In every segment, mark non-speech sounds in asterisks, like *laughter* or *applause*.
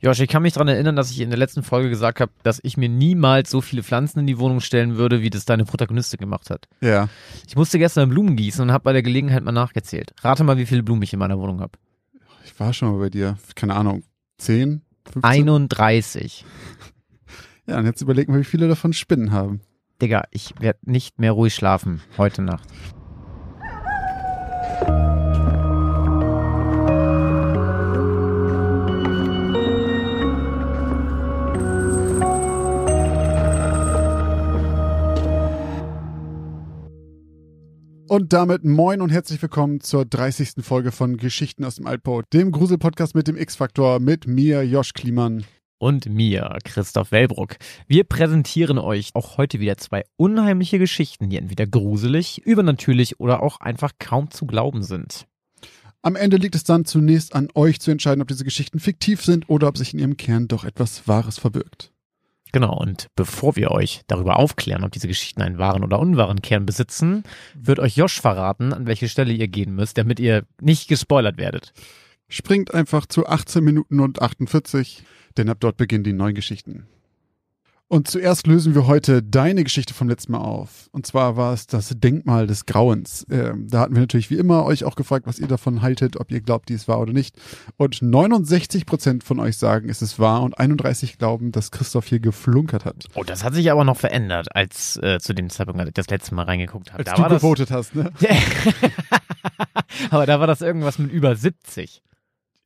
Josh, ich kann mich daran erinnern, dass ich in der letzten Folge gesagt habe, dass ich mir niemals so viele Pflanzen in die Wohnung stellen würde, wie das deine Protagonistin gemacht hat. Ja. Ich musste gestern Blumen gießen und habe bei der Gelegenheit mal nachgezählt. Rate mal, wie viele Blumen ich in meiner Wohnung habe. Ich war schon mal bei dir. Keine Ahnung. 10? 15? 31. Ja, und jetzt überlegen wir, wie viele davon Spinnen haben. Digga, ich werde nicht mehr ruhig schlafen heute Nacht. Und damit moin und herzlich willkommen zur 30. Folge von Geschichten aus dem Altbau, dem Grusel-Podcast mit dem X-Faktor, mit mir, Josh Kliemann. Und mir, Christoph Wellbruck. Wir präsentieren euch auch heute wieder zwei unheimliche Geschichten, die entweder gruselig, übernatürlich oder auch einfach kaum zu glauben sind. Am Ende liegt es dann zunächst an euch zu entscheiden, ob diese Geschichten fiktiv sind oder ob sich in ihrem Kern doch etwas Wahres verbirgt. Genau, und bevor wir euch darüber aufklären, ob diese Geschichten einen wahren oder unwahren Kern besitzen, wird euch Josh verraten, an welche Stelle ihr gehen müsst, damit ihr nicht gespoilert werdet. Springt einfach zu 18 Minuten und 48, denn ab dort beginnen die neuen Geschichten. Und zuerst lösen wir heute deine Geschichte vom letzten Mal auf. Und zwar war es das Denkmal des Grauens. Ähm, da hatten wir natürlich wie immer euch auch gefragt, was ihr davon haltet, ob ihr glaubt, dies war oder nicht. Und 69 Prozent von euch sagen, es ist wahr und 31 glauben, dass Christoph hier geflunkert hat. Oh, das hat sich aber noch verändert, als äh, zu dem Zeitpunkt, als ich das letzte Mal reingeguckt habe. Als Da du war das, gewotet hast, ne? *laughs* aber da war das irgendwas mit über 70.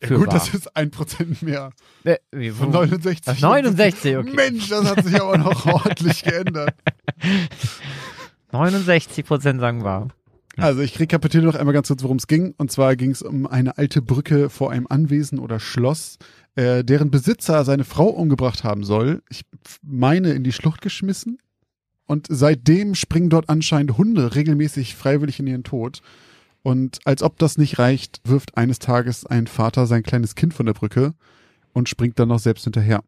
Für Gut, wahr. das ist ein Prozent mehr. Äh, wie, Von wo- 69. Ach, 69, okay. Mensch, das hat sich aber noch *laughs* ordentlich geändert. 69 Prozent sagen wahr. Also ich rekapituliere noch einmal ganz kurz, worum es ging. Und zwar ging es um eine alte Brücke vor einem Anwesen oder Schloss, äh, deren Besitzer seine Frau umgebracht haben soll. Ich meine in die Schlucht geschmissen. Und seitdem springen dort anscheinend Hunde regelmäßig freiwillig in ihren Tod. Und als ob das nicht reicht, wirft eines Tages ein Vater sein kleines Kind von der Brücke und springt dann noch selbst hinterher.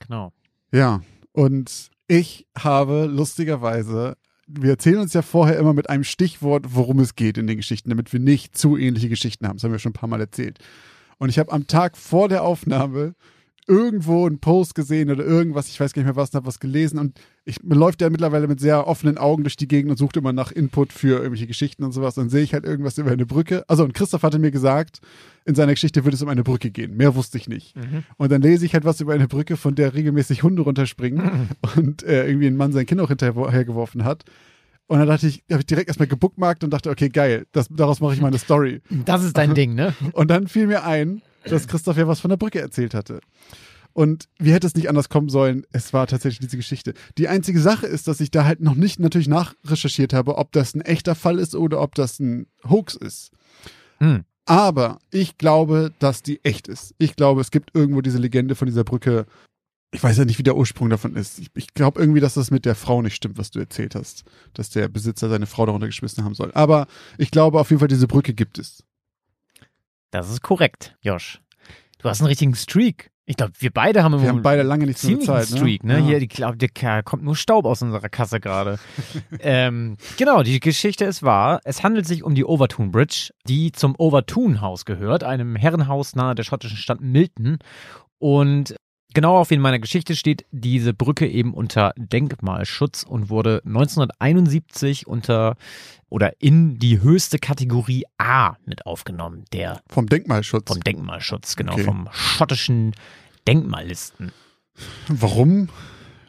Genau. Ja, und ich habe lustigerweise, wir erzählen uns ja vorher immer mit einem Stichwort, worum es geht in den Geschichten, damit wir nicht zu ähnliche Geschichten haben. Das haben wir schon ein paar Mal erzählt. Und ich habe am Tag vor der Aufnahme irgendwo einen Post gesehen oder irgendwas, ich weiß gar nicht mehr was, habe was gelesen und ich, man läuft ja mittlerweile mit sehr offenen Augen durch die Gegend und sucht immer nach Input für irgendwelche Geschichten und sowas. Dann sehe ich halt irgendwas über eine Brücke. Also und Christoph hatte mir gesagt, in seiner Geschichte würde es um eine Brücke gehen. Mehr wusste ich nicht. Und dann lese ich halt was über eine Brücke, von der regelmäßig Hunde runterspringen *laughs* und äh, irgendwie ein Mann sein Kind auch hinterhergeworfen hat. Und dann dachte ich, habe ich direkt erstmal gebookmarkt und dachte, okay, geil, das, daraus mache ich meine Story. Das ist dein *laughs* Ding, ne? Und dann fiel mir ein, dass Christoph ja was von der Brücke erzählt hatte. Und wie hätte es nicht anders kommen sollen? Es war tatsächlich diese Geschichte. Die einzige Sache ist, dass ich da halt noch nicht natürlich nachrecherchiert habe, ob das ein echter Fall ist oder ob das ein Hoax ist. Hm. Aber ich glaube, dass die echt ist. Ich glaube, es gibt irgendwo diese Legende von dieser Brücke. Ich weiß ja nicht, wie der Ursprung davon ist. Ich, ich glaube irgendwie, dass das mit der Frau nicht stimmt, was du erzählt hast. Dass der Besitzer seine Frau darunter geschmissen haben soll. Aber ich glaube auf jeden Fall, diese Brücke gibt es. Das ist korrekt, Josh. Du hast einen richtigen Streak. Ich glaube, wir beide haben im Wir haben beide lange nichts mehr ziemlichen bezahlt. Streak, ne? Ja. Hier, ich glaube, der Kerl kommt nur Staub aus unserer Kasse gerade. *laughs* ähm, genau, die Geschichte ist wahr. Es handelt sich um die Overtoun Bridge, die zum Overtoun Haus gehört, einem Herrenhaus nahe der schottischen Stadt Milton. Und genau auf in meiner Geschichte steht diese Brücke eben unter Denkmalschutz und wurde 1971 unter oder in die höchste Kategorie A mit aufgenommen, der Vom Denkmalschutz. vom Denkmalschutz, genau, Okay. vom schottischen Denkmallisten. Warum?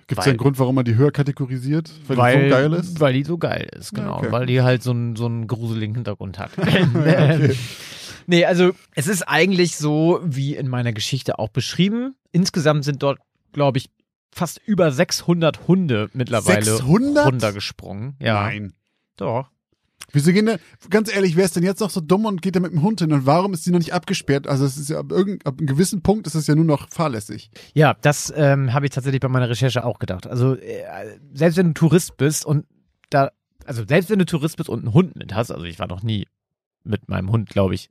Gibt es Weil- einen Grund, warum man die höher kategorisiert? Weil, die so geil ist? Weil die so geil ist, genau. okay. Weil die halt so einen, so einen gruseligen Hintergrund hat. *laughs* okay. *laughs* Nee, also es ist eigentlich so, wie in meiner Geschichte auch beschrieben. Insgesamt sind dort, glaube ich, fast über 600 Hunde mittlerweile 600? runtergesprungen. Ja, Nein. doch. Wieso gehen denn, ganz ehrlich, wer ist denn jetzt noch so dumm und geht da mit dem Hund hin? Und warum ist die noch nicht abgesperrt? Also es ist ja ab, irgend, ab einem gewissen Punkt ist es ja nur noch fahrlässig. Ja, das ähm, habe ich tatsächlich bei meiner Recherche auch gedacht. Also äh, selbst wenn du Tourist bist und da, also selbst wenn du Tourist bist und einen Hund mit hast, also ich war noch nie mit meinem Hund, glaube ich,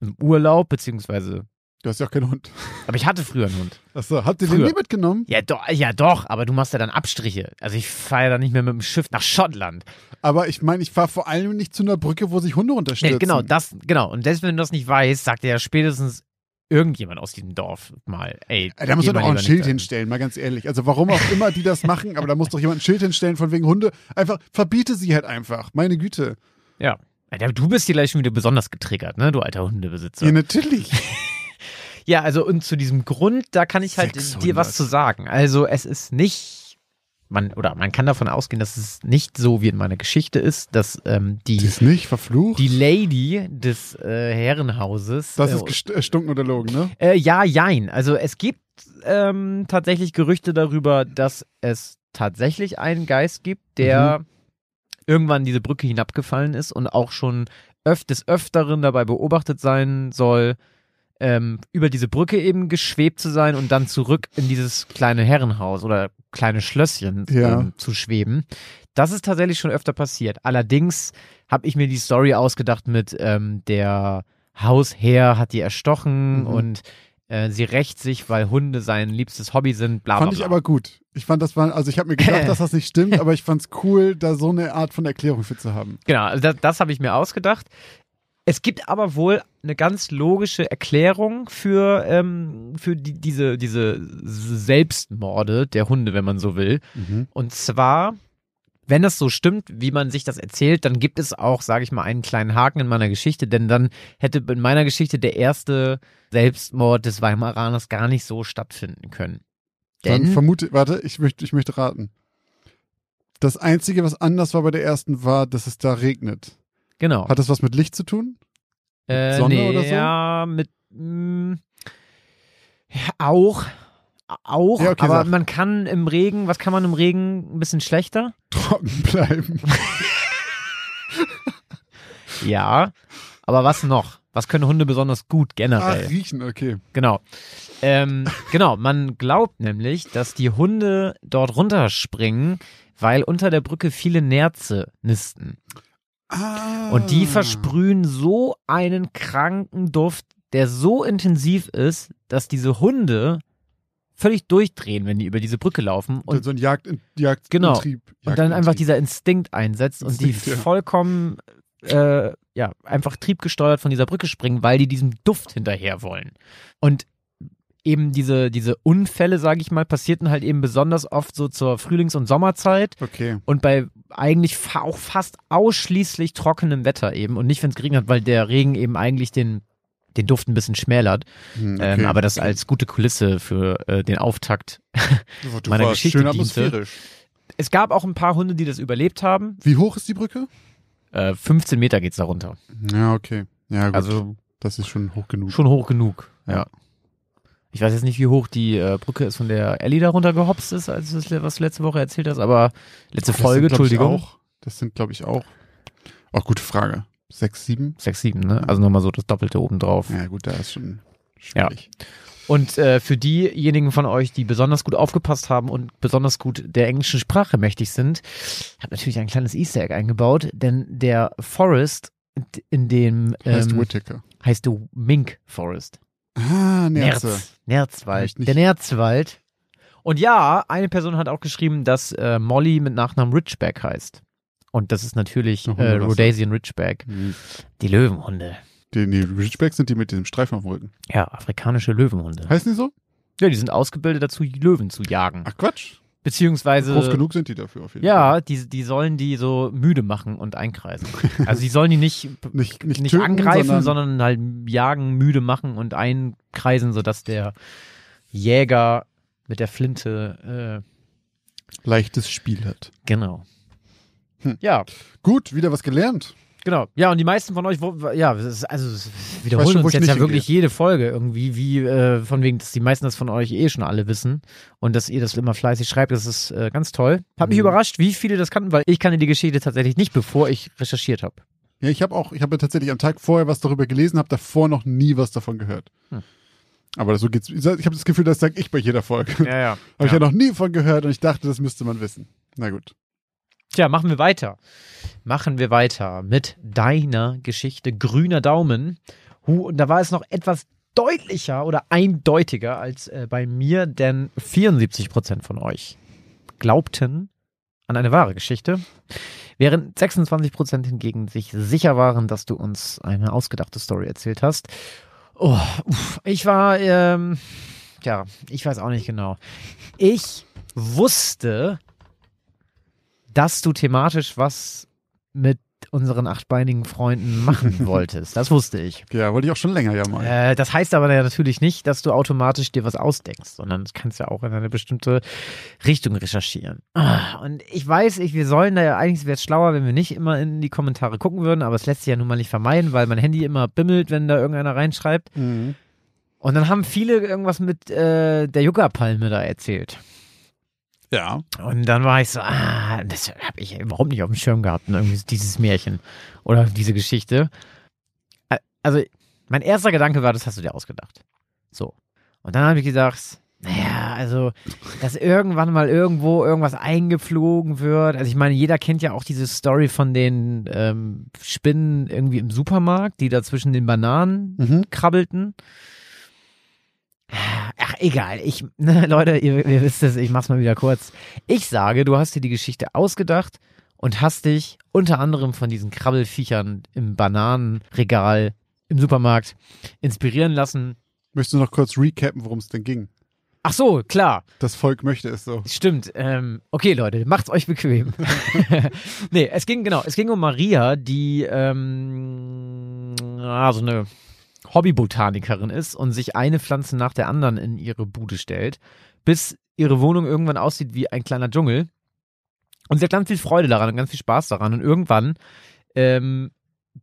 im Urlaub, beziehungsweise, Du hast ja auch keinen Hund. aber ich hatte früher einen Hund. Achso, habt ihr den Früher. nie mitgenommen? Ja, doch, ja doch, aber du machst ja dann Abstriche. Also ich fahre ja dann nicht mehr mit dem Schiff nach Schottland. Aber ich meine, ich fahre vor allem nicht zu einer Brücke, wo sich Hunde Nee, unterstützen. genau, das, genau. Und selbst wenn du das nicht weißt, sagt er ja spätestens irgendjemand aus diesem Dorf mal, ey. Da muss man doch auch ein Schild hinstellen, mal ganz ehrlich. Also warum auch immer die das machen, aber da muss doch jemand ein Schild hinstellen von wegen Hunde. Einfach, verbiete sie halt einfach. Meine Güte. Ja. Ja, Du bist hier gleich schon wieder besonders getriggert, ne, du alter Hundebesitzer. Ja, natürlich. *laughs* Ja, also und zu diesem Grund, da kann ich halt 600. dir was zu sagen. Also es ist nicht, man oder man kann davon ausgehen, dass es nicht so wie in meiner Geschichte ist, dass ähm, Die die ist nicht verflucht. die Lady des äh, Herrenhauses. das äh, ist gest- erstunken oder logen, ne? äh, ja, jein. Also es gibt ähm, tatsächlich Gerüchte darüber, dass es tatsächlich einen Geist gibt, der irgendwann diese Brücke hinabgefallen ist und auch schon öf des Öfteren dabei beobachtet sein soll, ähm, über diese Brücke eben geschwebt zu sein und dann zurück in dieses kleine Herrenhaus oder kleine Schlösschen Ja. ähm, zu schweben. Das ist tatsächlich schon öfter passiert. Allerdings habe ich mir die Story ausgedacht mit ähm, der Hausherr hat die erstochen Mhm. und äh, sie rächt sich, weil Hunde sein liebstes Hobby sind. Bla, bla, Fand ich bla. aber gut. Ich fand das war, also ich habe mir gedacht, *laughs* dass das nicht stimmt, aber ich fand's cool, da so eine Art von Erklärung für zu haben. Genau, also das, das habe ich mir ausgedacht. Es gibt aber wohl eine ganz logische Erklärung für, ähm, für die, diese, diese Selbstmorde der Hunde, wenn man so will. Und zwar, wenn das so stimmt, wie man sich das erzählt, dann gibt es auch, sage ich mal, einen kleinen Haken in meiner Geschichte, denn dann hätte in meiner Geschichte der erste Selbstmord des Weimaraners gar nicht so stattfinden können. Dann Denn, vermute, warte, ich möchte, ich möchte raten. Das Einzige, was anders war bei der ersten, war, dass es da regnet. genau. Hat das was mit Licht zu tun? Äh, Sonne nee, oder so? Ja, mit mh, ja, auch. Auch, Ja, okay, aber sag. man kann im Regen, was kann man im Regen ein bisschen schlechter? Trocken bleiben. *laughs* Ja, aber was noch? Was können Hunde besonders gut Ach, generell? riechen, okay. Genau. Ähm, genau, man glaubt nämlich, dass die Hunde dort runterspringen, weil unter der Brücke viele Nerze nisten. Ah. Und die versprühen so einen kranken Duft, der so intensiv ist, dass diese Hunde völlig durchdrehen, wenn die über diese Brücke laufen Und und, so ein Jagd, Jagd Genau. Intrieb, und dann einfach dieser Instinkt einsetzt und die Instinkt, ja. vollkommen äh, ja, einfach triebgesteuert von dieser Brücke springen, weil die diesem Duft hinterher wollen. Und eben diese, diese Unfälle, sage ich mal, passierten halt eben besonders oft so zur Frühlings- und Sommerzeit Okay. und bei eigentlich fa auch fast ausschließlich trockenem Wetter eben und nicht, wenn es geregnet hat, weil der Regen eben eigentlich den, den Duft ein bisschen schmälert. Hm, okay. Ähm, aber das als gute Kulisse für äh, den Auftakt. du *laughs* meiner Geschichte schön diente. atmosphärisch. Es gab auch ein paar Hunde, die das überlebt haben. Wie hoch ist die Brücke? Äh, 15 Meter geht's da runter. Ja, okay. Ja, gut. Also das ist schon hoch genug. schon hoch genug. Ja. Ich weiß jetzt nicht, wie hoch die äh, Brücke ist, von der Ellie da runtergehopst ist, als du das, was du letzte Woche erzählt hast, aber letzte Das Folge, sind, Entschuldigung. Auch, das sind, glaube ich, auch. Auch gute Frage. Sechs, sieben? 6, 7, ne? Also nochmal so das Doppelte obendrauf. Ja, gut, da ist schon schwierig. Und äh, für diejenigen von euch, die besonders gut aufgepasst haben und besonders gut der englischen Sprache mächtig sind, habe natürlich ein kleines Easter Egg eingebaut, denn der Forest, in dem Heißt ähm, Whittaker. heißt du Mink Forest. Ah, Nerze. Nerz. Nerzwald. Der Nerzwald. Und ja, eine Person hat auch geschrieben, dass äh, Molly mit Nachnamen Ridgeback heißt. Und das ist natürlich äh. Rhodesian Ridgeback. Hm. Die Löwenhunde. Die, die Ridgebacks sind die mit diesem Streifen auf dem Rücken. Ja, afrikanische Löwenhunde. Heißen die so? Ja, die sind ausgebildet dazu, Löwen zu jagen. Ach Quatsch. Beziehungsweise. Groß genug sind die dafür auf jeden Ja, Fall. die, die sollen die so müde machen und einkreisen. Also die sollen die nicht, *laughs* Nicht, nicht, nicht töten, angreifen, sondern, sondern, halt jagen, müde machen und einkreisen, sodass der Jäger mit der Flinte, äh, leichtes Spiel hat. genau. Hm. Ja, Gut, wieder was gelernt. genau. Ja, und die meisten von euch, ja, also wiederholen schon, uns jetzt ja wirklich jede Folge irgendwie, wie äh, von wegen, dass die meisten das von euch eh schon alle wissen und dass ihr das immer fleißig schreibt, das ist äh, ganz toll. Hat mich Mhm. überrascht, wie viele das kannten, weil ich kannte die Geschichte tatsächlich nicht, bevor ich recherchiert habe. Ja, ich habe auch, ich habe ja tatsächlich am Tag vorher was darüber gelesen, habe davor noch nie was davon gehört. Hm. Aber so geht's. Ich habe das Gefühl, das sage ich bei jeder Folge. Ja, ja. Habe ich ja noch nie von gehört und ich dachte, das müsste man wissen. Na gut. Tja, machen wir weiter. Machen wir weiter mit deiner Geschichte Grüner Daumen. Hu, und da war es noch etwas deutlicher oder eindeutiger als äh, bei mir, denn 74% von euch glaubten an eine wahre Geschichte, während 26% hingegen sich sicher waren, dass du uns eine ausgedachte Story erzählt hast. Oh, ich war, ähm, ja, ich weiß auch nicht genau. Ich wusste, dass du thematisch was mit unseren achtbeinigen Freunden machen *laughs* wolltest. Das wusste ich. Ja, wollte ich auch schon länger ja mal. Äh, das heißt aber ja natürlich nicht, dass du automatisch dir was ausdenkst, sondern du kannst ja auch in eine bestimmte Richtung recherchieren. Ah, Und ich weiß, ich, wir sollen da ja eigentlich wäre es schlauer, wenn wir nicht immer in die Kommentare gucken würden, aber es lässt sich ja nun mal nicht vermeiden, weil mein Handy immer bimmelt, wenn da irgendeiner reinschreibt. Mhm. Und dann haben viele irgendwas mit äh, der Yucca-Palme da erzählt. Ja. Und dann war ich so, ah, das habe ich überhaupt nicht auf dem Schirm gehabt, ne, irgendwie dieses Märchen oder diese Geschichte. Ä- Also, mein erster Gedanke war, das hast du dir ausgedacht. So. Und dann habe ich gedacht, naja, also, dass irgendwann mal irgendwo irgendwas eingeflogen wird. Also, ich meine, jeder kennt ja auch diese Story von den ähm, Spinnen irgendwie im Supermarkt, die da zwischen den Bananen Mhm. krabbelten. Ach, egal. Ich, *laughs* ne, Leute, ihr, ihr wisst es, ich mach's mal wieder kurz. Ich sage, du hast dir die Geschichte ausgedacht und hast dich unter anderem von diesen Krabbelfiechern im Bananenregal im Supermarkt inspirieren lassen. Möchtest du noch kurz recappen, worum es denn ging? Ach so, klar. Das Volk möchte es so. Stimmt. Ähm, okay, Leute, macht's euch bequem. *laughs* *laughs* nee, es ging, genau, es ging um Maria, die ähm, ah, so eine Hobbybotanikerin ist und sich eine Pflanze nach der anderen in ihre Bude stellt, bis ihre Wohnung irgendwann aussieht wie ein kleiner Dschungel. Und sie hat ganz viel Freude daran und ganz viel Spaß daran. Und irgendwann ähm,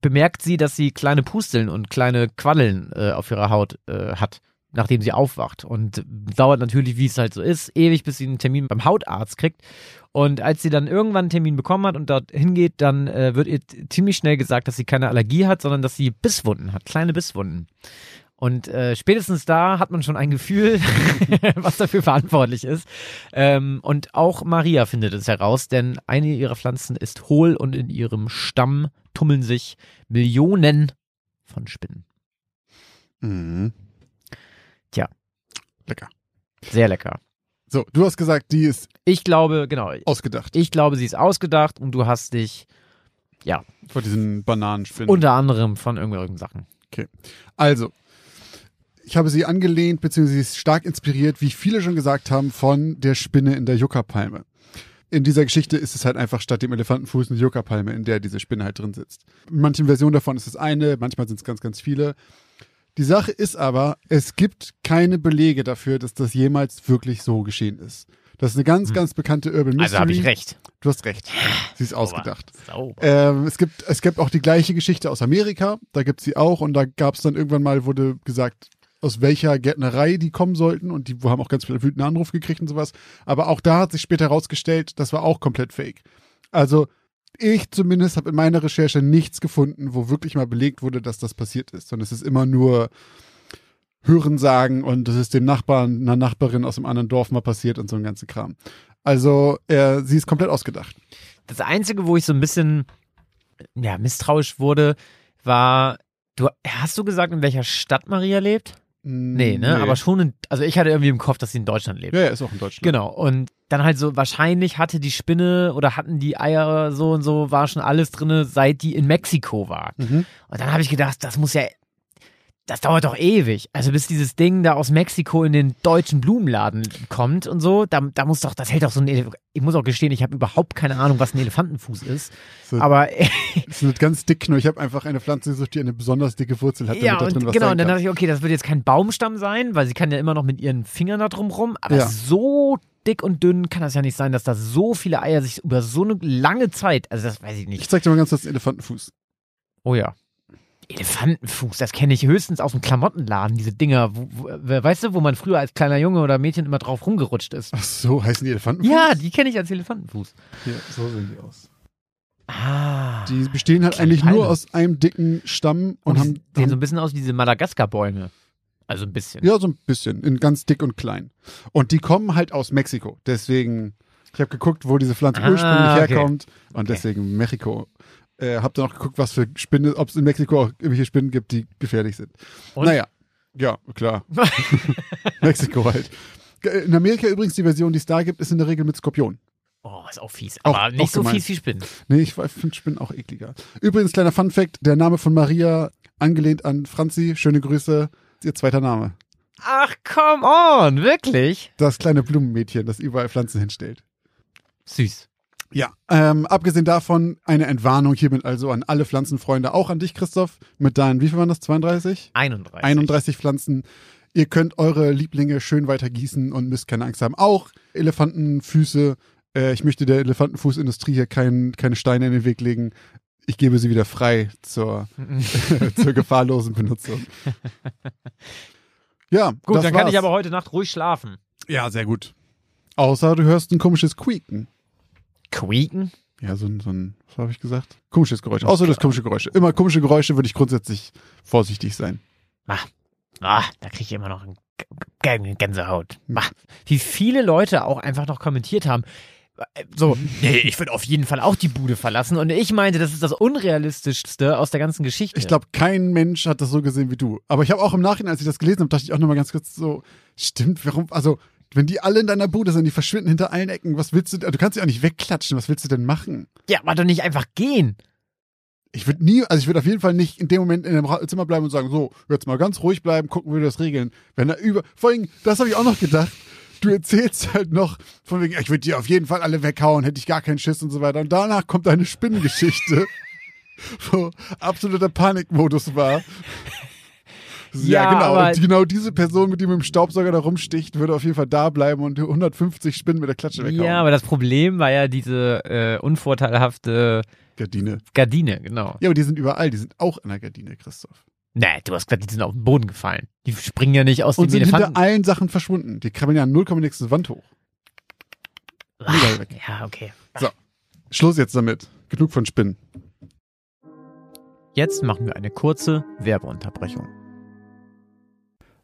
bemerkt sie, dass sie kleine Pusteln und kleine Quaddeln äh, auf ihrer Haut äh, hat, nachdem sie aufwacht. Und dauert natürlich, wie es halt so ist, ewig, bis sie einen Termin beim Hautarzt kriegt. Und als sie dann irgendwann einen Termin bekommen hat und dort hingeht, dann äh, wird ihr ziemlich schnell gesagt, dass sie keine Allergie hat, sondern dass sie Bisswunden hat, kleine Bisswunden. Und äh, spätestens da hat man schon ein Gefühl, *laughs* was dafür verantwortlich ist. Ähm, und auch Maria findet es heraus, denn eine ihrer Pflanzen ist hohl und in ihrem Stamm tummeln sich Millionen von Spinnen. Mhm. Lecker. Sehr lecker. So, du hast gesagt, die ist Ich glaube, genau, ausgedacht. ich glaube, sie ist ausgedacht und du hast dich Vor diesen Bananenspinnen. unter anderem von irgendwelchen Sachen. Also, ich habe sie angelehnt, beziehungsweise sie ist stark inspiriert, wie viele schon gesagt haben, von der Spinne in der Yucca-Palme. In dieser Geschichte ist es halt einfach statt dem Elefantenfuß eine Yucca-Palme, in der diese Spinne halt drin sitzt. In manchen Versionen davon ist es eine, manchmal sind es ganz, ganz viele. Die Sache ist aber, es gibt keine Belege dafür, dass das jemals wirklich so geschehen ist. Das ist eine ganz, ganz bekannte Urban Mystery. Also habe ich recht. Du hast recht. Sie ist ausgedacht. Sauber. Ähm, es, gibt, es gibt auch die gleiche Geschichte aus Amerika, da gibt es sie auch und da gab es dann irgendwann mal, wurde gesagt, aus welcher Gärtnerei die kommen sollten und die haben auch ganz viele wütende Anrufe gekriegt und sowas. Aber auch da hat sich später herausgestellt, das war auch komplett fake. Also ich zumindest habe in meiner Recherche nichts gefunden, wo wirklich mal belegt wurde, dass das passiert ist, sondern es ist immer nur Hörensagen und das ist dem Nachbarn, einer Nachbarin aus einem anderen Dorf mal passiert und so ein ganzer Kram. Also äh, sie ist komplett ausgedacht. Das Einzige, wo ich so ein bisschen ja, misstrauisch wurde, war, du hast du gesagt, in welcher Stadt Maria lebt? Nee, ne? Aber schon in, also ich hatte irgendwie im Kopf, dass sie in Deutschland lebt. Ja, ja, ist auch in Deutschland. Genau. Und dann halt so, wahrscheinlich hatte die Spinne oder hatten die Eier so und so, war schon alles drinne, seit die in Mexiko war. Mhm. Und dann habe ich gedacht, das muss ja, das dauert doch ewig. Also bis dieses Ding da aus Mexiko in den deutschen Blumenladen kommt und so, da, da muss doch, das hält doch so ein, Elef ich muss auch gestehen, ich habe überhaupt keine Ahnung, was ein Elefantenfuß ist. So, Aber *laughs* es wird ganz dick nur. Ich habe einfach eine Pflanze gesucht, die eine besonders dicke Wurzel hat, damit ja, da drin und was genau, und dann dachte ich, okay, das wird jetzt kein Baumstamm sein, weil sie kann ja immer noch mit ihren Fingern da drum rum, aber Ja. so dick und dünn kann das ja nicht sein, dass da so viele Eier sich über so eine lange Zeit, also das weiß ich Ich nicht. zeig dir mal ganz kurz den Elefantenfuß. Oh ja. Elefantenfuß, das kenne ich höchstens aus dem Klamottenladen, diese Dinger, wo, wo, weißt du, wo man früher als kleiner Junge oder Mädchen immer drauf rumgerutscht ist. Ach so, heißen die Elefantenfuß? Ja, die kenne ich als Elefantenfuß. Hier, so sehen die aus. Ah. Die bestehen halt eigentlich nur Palme. aus einem dicken Stamm und, und die haben, sehen so ein bisschen aus wie diese Madagaskar-Bäume. Also ein bisschen. ja so ein bisschen, in ganz dick und klein. Und die kommen halt aus Mexiko. Deswegen, ich habe geguckt, wo diese Pflanze Ah, ursprünglich okay. herkommt und Okay. deswegen Mexiko. Äh, hab dann auch geguckt, was für Spinnen, ob es in Mexiko auch irgendwelche Spinnen gibt, die gefährlich sind. Und? Naja, ja, klar. *laughs* Mexiko halt. In Amerika übrigens die Version, die es da gibt, ist in der Regel mit Skorpion. Oh, ist auch fies. Aber auch nicht so gemein. fies wie Spinnen. Nee, ich finde Spinnen auch ekliger. Übrigens, kleiner Fun Fact, der Name von Maria, angelehnt an Franzi, schöne Grüße, ihr zweiter Name. Ach, come on, wirklich? Das kleine Blumenmädchen, das überall Pflanzen hinstellt. Süß. Ja, ähm, abgesehen davon eine Entwarnung hiermit also an alle Pflanzenfreunde, auch an dich, Christoph, mit deinen, wie viel waren das, 32? 31. 31 Pflanzen. Ihr könnt eure Lieblinge schön weiter gießen und müsst keine Angst haben. Auch Elefantenfüße. Äh, ich möchte der Elefantenfußindustrie hier kein, keine Steine in den Weg legen. Ich gebe sie wieder frei zur, *laughs* *laughs* zur gefahrlosen Benutzung. Ja, Gut, dann kann war's. ich aber heute Nacht ruhig schlafen. Ja, sehr gut. Außer du hörst ein komisches Quieken. Quieken? Ja, so ein, so ein, was habe ich gesagt? Komisches Geräusch. Außer das komische Geräusche. Immer komische Geräusche würde ich grundsätzlich vorsichtig sein. Ah, ah da kriege ich immer noch ein G- G- Gänsehaut. Ah, wie viele Leute auch einfach noch kommentiert haben. äh, So, *laughs* nee, ich würde auf jeden Fall auch die Bude verlassen. Und ich meinte, das ist das Unrealistischste aus der ganzen Geschichte. Ich glaube, kein Mensch hat das so gesehen wie du. Aber ich habe auch im Nachhinein, als ich das gelesen habe, dachte ich auch nochmal ganz kurz so, stimmt, warum, also, wenn die alle in deiner Bude sind, die verschwinden hinter allen Ecken, was willst du, du kannst sie auch nicht wegklatschen, was willst du denn machen? Ja, aber doch nicht einfach gehen. Ich würde nie, also ich würde auf jeden Fall nicht in dem Moment in dem Zimmer bleiben und sagen, so, jetzt mal ganz ruhig bleiben, gucken, wie wir das regeln. Wenn er über, vor allem, das habe ich auch noch gedacht. Du erzählst halt noch von wegen, ich würde die auf jeden Fall alle weghauen, hätte ich gar keinen Schiss und so weiter. Und danach kommt eine Spinnengeschichte, *laughs* wo absoluter Panikmodus war. Ja, genau. Und genau diese Person, mit die mit dem Staubsauger da rumsticht, würde auf jeden Fall da bleiben und 150 Spinnen mit der Klatsche weghauen. Ja, aber das Problem war ja diese äh, unvorteilhafte Gardine. Gardine, genau. Ja, aber die sind überall, die sind auch an der Gardine, Christoph. Nee, du hast gesagt, die sind auf den Boden gefallen. Die springen ja nicht aus Und dem sind Elefanten. hinter allen Sachen verschwunden. Die krabbeln ja 0, nächste Wand hoch. Überall weg. Ja, okay. Schluss jetzt damit. Genug von Spinnen. Jetzt machen wir eine kurze Werbeunterbrechung.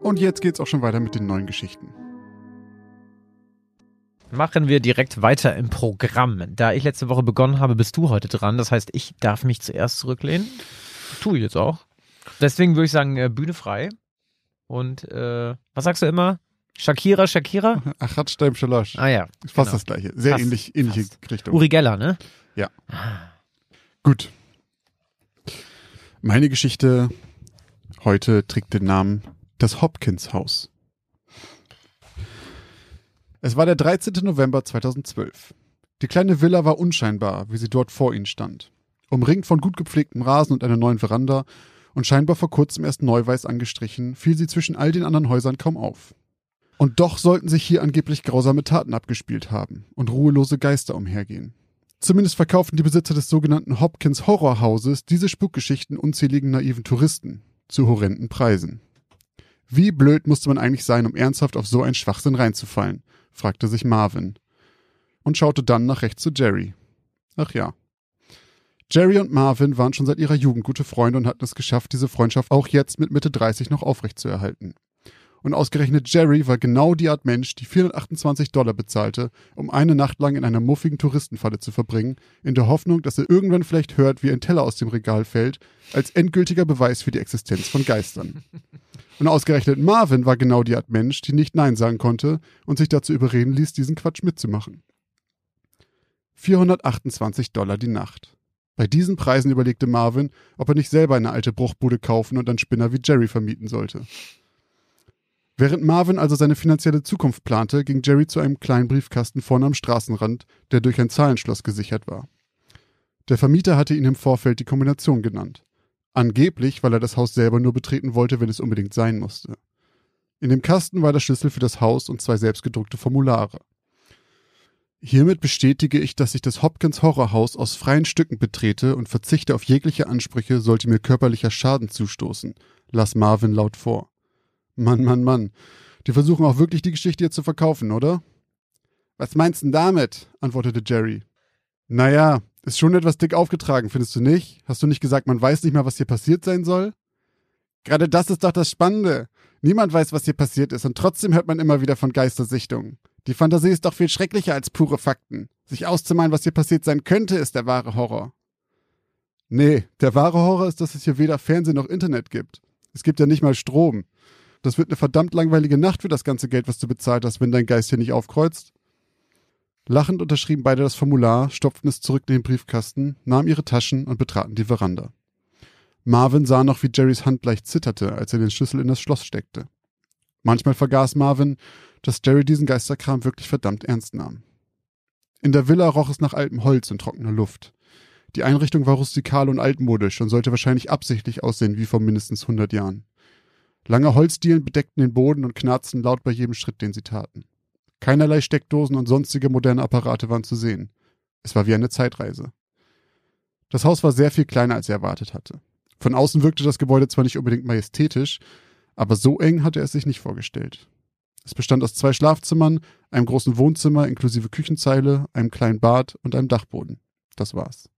Und jetzt geht's auch schon weiter mit den neuen Geschichten. Machen wir direkt weiter im Programm. Da ich letzte Woche begonnen habe, bist du heute dran. Das heißt, ich darf mich zuerst zurücklehnen. Tue ich jetzt auch. Deswegen würde ich sagen, äh, Bühne frei. Und äh, was sagst du immer? Shakira, Shakira? *laughs* Achat Steim Shalosh. Ah ja. Ist fast genau. das gleiche. Sehr Fast, ähnlich, ähnliche fast. Richtung. Uri Geller, ne? Gut. Meine Geschichte heute trägt den Namen Das Hopkins Haus. Es war der 13. November 2012. Die kleine Villa war unscheinbar, wie sie dort vor ihnen stand. Umringt von gut gepflegtem Rasen und einer neuen Veranda und scheinbar vor kurzem erst neuweiß angestrichen, fiel sie zwischen all den anderen Häusern kaum auf. Und doch sollten sich hier angeblich grausame Taten abgespielt haben und ruhelose Geister umhergehen. Zumindest verkauften die Besitzer des sogenannten Hopkins Horrorhauses diese Spukgeschichten unzähligen naiven Touristen zu horrenden Preisen. Wie blöd musste man eigentlich sein, um ernsthaft auf so einen Schwachsinn reinzufallen? fragte sich Marvin und schaute dann nach rechts zu Jerry. Ach ja. Jerry und Marvin waren schon seit ihrer Jugend gute Freunde und hatten es geschafft, diese Freundschaft auch jetzt mit Mitte 30 noch aufrechtzuerhalten. Und ausgerechnet Jerry war genau die Art Mensch, die 428 Dollar bezahlte, um eine Nacht lang in einer muffigen Touristenfalle zu verbringen, in der Hoffnung, dass er irgendwann vielleicht hört, wie ein Teller aus dem Regal fällt, als endgültiger Beweis für die Existenz von Geistern. Und ausgerechnet Marvin war genau die Art Mensch, die nicht Nein sagen konnte und sich dazu überreden ließ, diesen Quatsch mitzumachen. 428 Dollar die Nacht. Bei diesen Preisen überlegte Marvin, ob er nicht selber eine alte Bruchbude kaufen und einen Spinner wie Jerry vermieten sollte. Während Marvin also seine finanzielle Zukunft plante, ging Jerry zu einem kleinen Briefkasten vorne am Straßenrand, der durch ein Zahlenschloss gesichert war. Der Vermieter hatte ihn im Vorfeld die Kombination genannt. Angeblich, weil er das Haus selber nur betreten wollte, wenn es unbedingt sein musste. In dem Kasten war der Schlüssel für das Haus und zwei selbstgedruckte Formulare. Hiermit bestätige ich, dass ich das Hopkins Horrorhaus aus freien Stücken betrete und verzichte auf jegliche Ansprüche, sollte mir körperlicher Schaden zustoßen, las Marvin laut vor. Mann, Mann, Mann. Die versuchen auch wirklich die Geschichte jetzt zu verkaufen, oder? Was meinst du denn damit? antwortete Jerry. Naja, ist schon etwas dick aufgetragen, findest du nicht? Hast du nicht gesagt, man weiß nicht mal, was hier passiert sein soll? Gerade das ist doch das Spannende. Niemand weiß, was hier passiert ist, und trotzdem hört man immer wieder von Geistersichtungen. Die Fantasie ist doch viel schrecklicher als pure Fakten. Sich auszumalen, was hier passiert sein könnte, ist der wahre Horror. Nee, der wahre Horror ist, dass es hier weder Fernsehen noch Internet gibt. Es gibt ja nicht mal Strom. Das wird eine verdammt langweilige Nacht für das ganze Geld, was du bezahlt hast, wenn dein Geist hier nicht aufkreuzt. Lachend unterschrieben beide das Formular, stopften es zurück in den Briefkasten, nahmen ihre Taschen und betraten die Veranda. Marvin sah noch, wie Jerrys Hand leicht zitterte, als er den Schlüssel in das Schloss steckte. Manchmal vergaß Marvin, dass Jerry diesen Geisterkram wirklich verdammt ernst nahm. In der Villa roch es nach altem Holz und trockener Luft. Die Einrichtung war rustikal und altmodisch und sollte wahrscheinlich absichtlich aussehen wie vor mindestens 100 Jahren. Lange Holzdielen bedeckten den Boden und knarzten laut bei jedem Schritt, den sie taten. Keinerlei Steckdosen und sonstige moderne Apparate waren zu sehen. Es war wie eine Zeitreise. Das Haus war sehr viel kleiner, als er erwartet hatte. Von außen wirkte das Gebäude zwar nicht unbedingt majestätisch, aber so eng hatte er es sich nicht vorgestellt. Es bestand aus zwei Schlafzimmern, einem großen Wohnzimmer inklusive Küchenzeile, einem kleinen Bad und einem Dachboden. Das war's.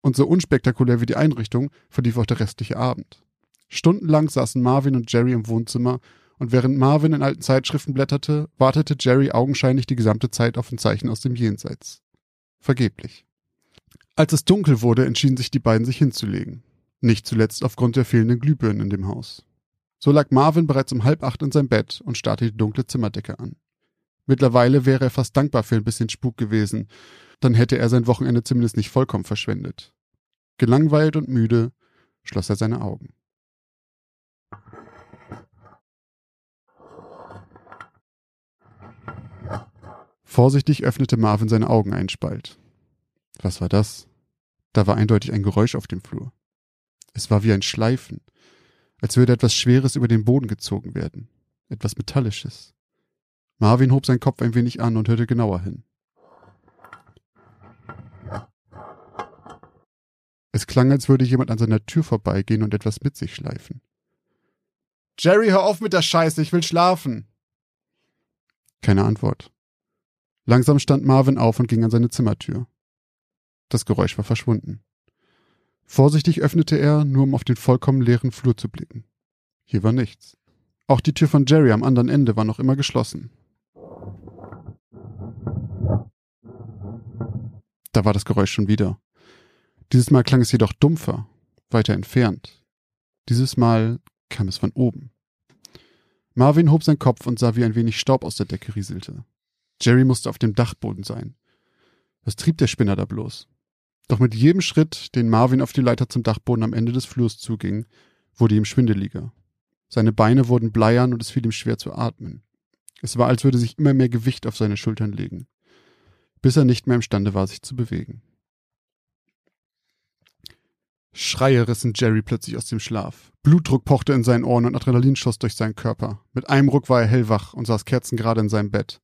Und so unspektakulär wie die Einrichtung verlief auch der restliche Abend. Stundenlang saßen Marvin und Jerry im Wohnzimmer und während Marvin in alten Zeitschriften blätterte, wartete Jerry augenscheinlich die gesamte Zeit auf ein Zeichen aus dem Jenseits. Vergeblich. Als es dunkel wurde, entschieden sich die beiden, sich hinzulegen. Nicht zuletzt aufgrund der fehlenden Glühbirnen in dem Haus. So lag Marvin bereits um halb acht in seinem Bett und starrte die dunkle Zimmerdecke an. Mittlerweile wäre er fast dankbar für ein bisschen Spuk gewesen, dann hätte er sein Wochenende zumindest nicht vollkommen verschwendet. Gelangweilt und müde schloss er seine Augen. Vorsichtig öffnete Marvin seine Augen einen Spalt. Was war das? Da war eindeutig ein Geräusch auf dem Flur. Es war wie ein Schleifen, als würde etwas Schweres über den Boden gezogen werden, etwas Metallisches. Marvin hob seinen Kopf ein wenig an und hörte genauer hin. Es klang, als würde jemand an seiner Tür vorbeigehen und etwas mit sich schleifen. Jerry, hör auf mit der Scheiße, ich will schlafen. Keine Antwort. Langsam stand Marvin auf und ging an seine Zimmertür. Das Geräusch war verschwunden. Vorsichtig öffnete er, nur um auf den vollkommen leeren Flur zu blicken. Hier war nichts. Auch die Tür von Jerry am anderen Ende war noch immer geschlossen. Da war das Geräusch schon wieder. Dieses Mal klang es jedoch dumpfer, weiter entfernt. Dieses Mal kam es von oben. Marvin hob seinen Kopf und sah, wie ein wenig Staub aus der Decke rieselte. Jerry musste auf dem Dachboden sein. Was trieb der Spinner da bloß? Doch mit jedem Schritt, den Marvin auf die Leiter zum Dachboden am Ende des Flurs zuging, wurde ihm schwindeliger. Seine Beine wurden bleiern und es fiel ihm schwer zu atmen. Es war, als würde sich immer mehr Gewicht auf seine Schultern legen, bis er nicht mehr imstande war, sich zu bewegen. Schreie rissen Jerry plötzlich aus dem Schlaf. Blutdruck pochte in seinen Ohren und Adrenalin schoss durch seinen Körper. Mit einem Ruck war er hellwach und saß kerzengerade in seinem Bett.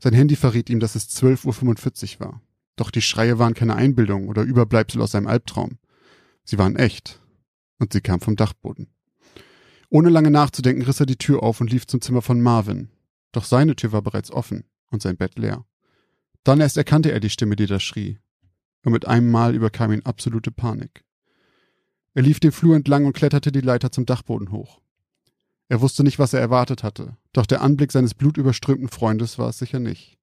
Sein Handy verriet ihm, dass es 12.45 Uhr war. Doch die Schreie waren keine Einbildung oder Überbleibsel aus einem Albtraum. Sie waren echt. Und sie kam vom Dachboden. Ohne lange nachzudenken, riss er die Tür auf und lief zum Zimmer von Marvin. Doch seine Tür war bereits offen und sein Bett leer. Dann erst erkannte er die Stimme, die da schrie. Und mit einem Mal überkam ihn absolute Panik. Er lief den Flur entlang und kletterte die Leiter zum Dachboden hoch. Er wusste nicht, was er erwartet hatte, doch der Anblick seines blutüberströmten Freundes war es sicher nicht.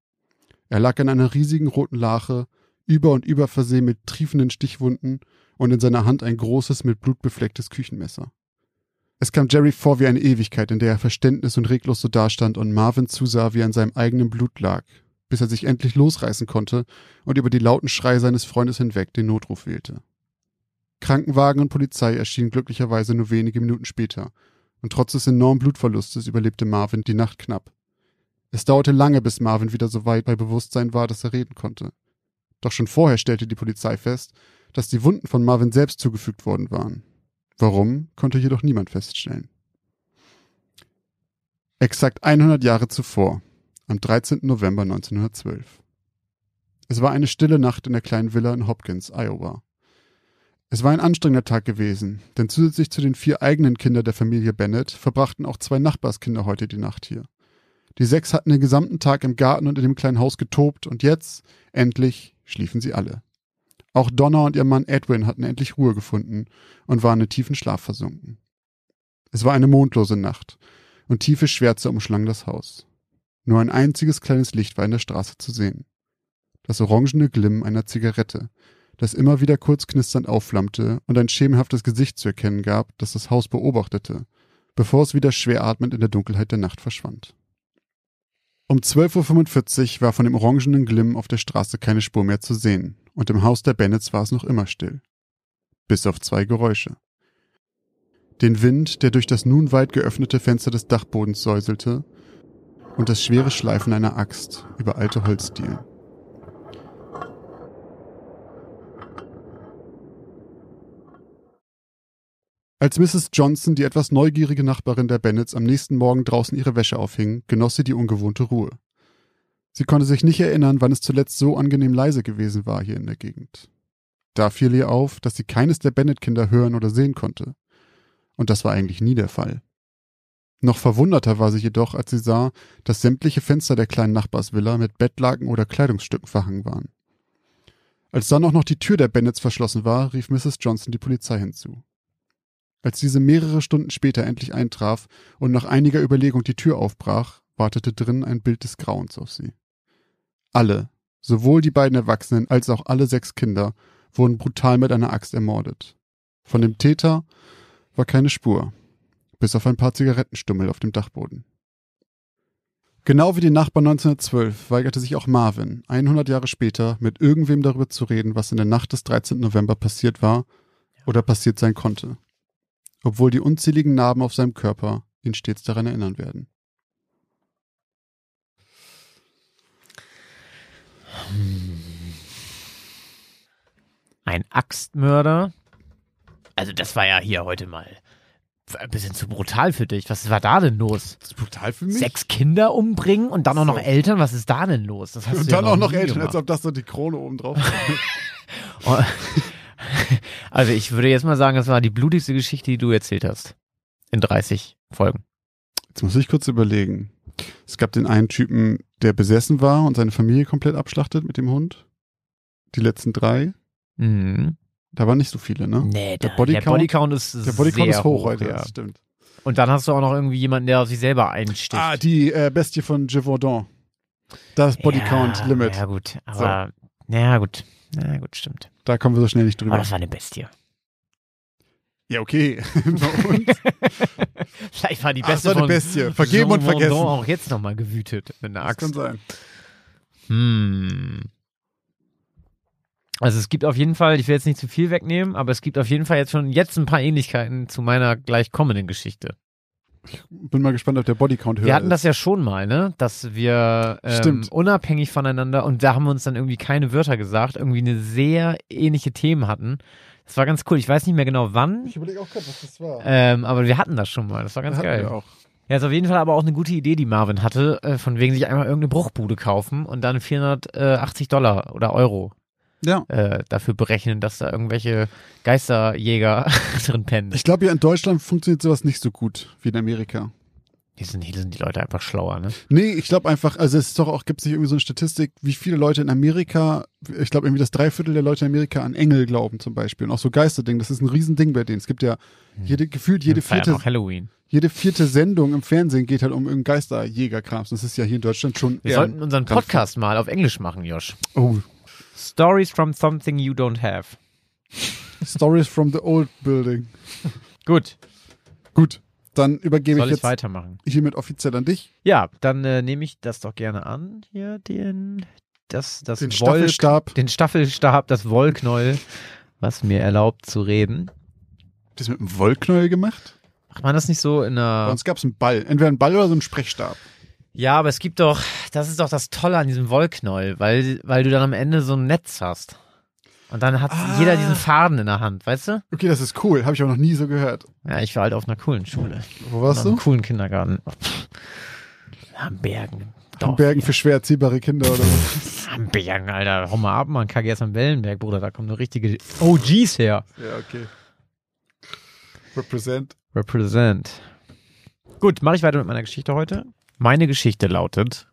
Er lag in einer riesigen roten Lache, über und über versehen mit triefenden Stichwunden und in seiner Hand ein großes, mit Blut beflecktes Küchenmesser. Es kam Jerry vor wie eine Ewigkeit, in der er verständnis und reglos so dastand und Marvin zusah, wie er in seinem eigenen Blut lag, bis er sich endlich losreißen konnte und über die lauten Schreie seines Freundes hinweg den Notruf wählte. Krankenwagen und Polizei erschienen glücklicherweise nur wenige Minuten später, und trotz des enormen Blutverlustes überlebte Marvin die Nacht knapp. Es dauerte lange, bis Marvin wieder so weit bei Bewusstsein war, dass er reden konnte. Doch schon vorher stellte die Polizei fest, dass die Wunden von Marvin selbst zugefügt worden waren. Warum, konnte jedoch niemand feststellen. Exakt 100 Jahre zuvor, am 13. November 1912. Es war eine stille Nacht in der kleinen Villa in Hopkins, Iowa. Es war ein anstrengender Tag gewesen, denn zusätzlich zu den vier eigenen Kindern der Familie Bennett verbrachten auch zwei Nachbarskinder heute die Nacht hier. Die sechs hatten den gesamten Tag im Garten und in dem kleinen Haus getobt und jetzt, endlich, schliefen sie alle. Auch Donna und ihr Mann Edwin hatten endlich Ruhe gefunden und waren in tiefen Schlaf versunken. Es war eine mondlose Nacht und tiefe Schwärze umschlang das Haus. Nur ein einziges kleines Licht war in der Straße zu sehen. Das orangene Glimmen einer Zigarette, das immer wieder kurz knisternd aufflammte und ein schemenhaftes Gesicht zu erkennen gab, das das Haus beobachtete, bevor es wieder schwer atmend in der Dunkelheit der Nacht verschwand. Um 12.45 Uhr war von dem orangenen Glimm auf der Straße keine Spur mehr zu sehen, und im Haus der Bennets war es noch immer still. Bis auf zwei Geräusche. Den Wind, der durch das nun weit geöffnete Fenster des Dachbodens säuselte, und das schwere Schleifen einer Axt über alte Holzdielen. Als Mrs. Johnson, die etwas neugierige Nachbarin der Bennets, am nächsten Morgen draußen ihre Wäsche aufhing, genoss sie die ungewohnte Ruhe. Sie konnte sich nicht erinnern, wann es zuletzt so angenehm leise gewesen war hier in der Gegend. Da fiel ihr auf, dass sie keines der Bennett-Kinder hören oder sehen konnte. Und das war eigentlich nie der Fall. Noch verwunderter war sie jedoch, als sie sah, dass sämtliche Fenster der kleinen Nachbarsvilla mit Bettlaken oder Kleidungsstücken verhangen waren. Als dann auch noch die Tür der Bennets verschlossen war, rief Mrs. Johnson die Polizei hinzu. Als diese mehrere Stunden später endlich eintraf und nach einiger Überlegung die Tür aufbrach, wartete drin ein Bild des Grauens auf sie. Alle, sowohl die beiden Erwachsenen als auch alle sechs Kinder, wurden brutal mit einer Axt ermordet. Von dem Täter war keine Spur, bis auf ein paar Zigarettenstummel auf dem Dachboden. Genau wie die Nachbarn 1912 weigerte sich auch Marvin, 100 Jahre später, mit irgendwem darüber zu reden, was in der Nacht des 13. November passiert war oder passiert sein konnte. Obwohl die unzähligen Narben auf seinem Körper ihn stets daran erinnern werden. Ein Axtmörder. Also das war ja hier heute mal ein bisschen zu brutal für dich. Was war da denn los? Ist brutal für mich. Sechs Kinder umbringen und dann auch noch So. Eltern? Was ist da denn los? Und du ja dann auch noch Eltern, als gemacht. ob das so die Krone oben drauf *laughs* Oh. *laughs* Also ich würde jetzt mal sagen, das war die blutigste Geschichte, die du erzählt hast. In 30 Folgen. Jetzt muss ich kurz überlegen. Es gab den einen Typen, der besessen war und seine Familie komplett abschlachtet mit dem Hund. Die letzten drei. Mhm. Da waren nicht so viele, ne? Nee, Der Bodycount- der Bodycount ist Der Bodycount sehr ist hoch heute, ja. das stimmt. Und dann hast du auch noch irgendwie jemanden, der auf sich selber einsticht. Ah, die äh, Bestie von Givaudan. Das Bodycount ja, Limit. Ja gut, aber ja gut, ja gut, stimmt. Da kommen wir so schnell nicht Aber drüber. das war eine Bestie. Ja, okay. *laughs* und? *laughs* Vielleicht war die Ach, Beste so eine von Bestie. Vergeben und Jean Vendôme vergessen. auch jetzt nochmal gewütet mit einer Das kann Axt. sein. Hm. Also es gibt auf jeden Fall, ich will jetzt nicht zu viel wegnehmen, aber es gibt auf jeden Fall jetzt schon jetzt ein paar Ähnlichkeiten zu meiner gleich kommenden Geschichte. Bin mal gespannt, ob der Bodycount höher Wir hatten ist. das ja schon mal, ne? Dass wir ähm, unabhängig voneinander und da haben wir uns dann irgendwie keine Wörter gesagt, irgendwie eine sehr ähnliche Themen hatten. Das war ganz cool. Ich weiß nicht mehr genau wann, Ich überlege auch gerade, was das war. ähm, aber wir hatten das schon mal. Das war ganz Hatten geil. wir auch. Ja, ist auf jeden Fall aber auch eine gute Idee, die Marvin hatte, äh, von wegen sich einmal irgendeine Bruchbude kaufen und dann 480 Dollar oder Euro Ja. äh, dafür berechnen, dass da irgendwelche Geisterjäger *laughs* drin pennen. Ich glaube, hier in Deutschland funktioniert sowas nicht so gut wie in Amerika. Hier sind, hier sind die Leute einfach schlauer, ne? Nee, ich glaube einfach, also es ist doch auch, gibt es nicht irgendwie so eine Statistik, wie viele Leute in Amerika, ich glaube irgendwie das Dreiviertel der Leute in Amerika an Engel glauben zum Beispiel. Und auch so Geisterding, das ist ein Riesending bei denen. Es gibt ja jede, gefühlt jede vierte, jede vierte Sendung im Fernsehen geht halt um irgendeinen Geisterjägerkrams. Das ist ja hier in Deutschland schon Wir sollten unseren Podcast mal auf Englisch machen, Josh. Oh, Stories from something you don't have. Stories from the old building. Gut. Gut, dann übergebe Soll ich jetzt weitermachen? hiermit offiziell an dich. Ja, dann äh, nehme ich das doch gerne an. Hier den, das, das Den Wolk- Staffelstab. den Staffelstab, das Wollknäuel, was mir erlaubt zu reden. Das mit einem Wollknäuel gemacht? Macht man das nicht so in Bei einer. uns gab es einen Ball. Entweder einen Ball oder so einen Sprechstab. Ja, aber es gibt doch, das ist doch das Tolle an diesem Wollknäuel, weil, weil du dann am Ende so ein Netz hast. Und dann hat Ah. jeder diesen Faden in der Hand, weißt du? Okay, das ist cool. Habe ich aber noch nie so gehört. Ja, ich war halt auf einer coolen Schule. Wo warst Auf einem du? coolen Kindergarten. Am Bergen. Am Bergen für schwer erziehbare Kinder oder so. *laughs* Am Bergen, Alter. Hau mal ab, man. KG erst am Wellenberg, Bruder. Da kommen nur richtige OGs her. Ja, okay. Represent. Represent. Gut, mache ich weiter mit meiner Geschichte heute. Meine Geschichte lautet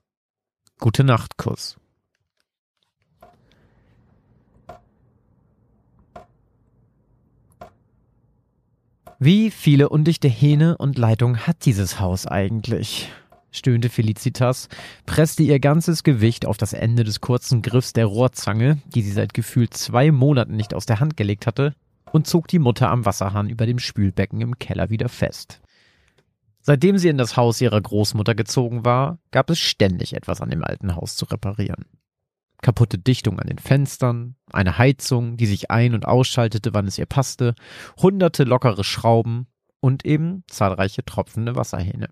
Gute Nacht, Kuss. Wie viele undichte Hähne und Leitungen hat dieses Haus eigentlich? stöhnte Felicitas, presste ihr ganzes Gewicht auf das Ende des kurzen Griffs der Rohrzange, die sie seit gefühlt zwei Monaten nicht aus der Hand gelegt hatte, und zog die Mutter am Wasserhahn über dem Spülbecken im Keller wieder fest. Seitdem sie in das Haus ihrer Großmutter gezogen war, gab es ständig etwas an dem alten Haus zu reparieren. Kaputte Dichtung an den Fenstern, eine Heizung, die sich ein- und ausschaltete, wann es ihr passte, hunderte lockere Schrauben und eben zahlreiche tropfende Wasserhähne.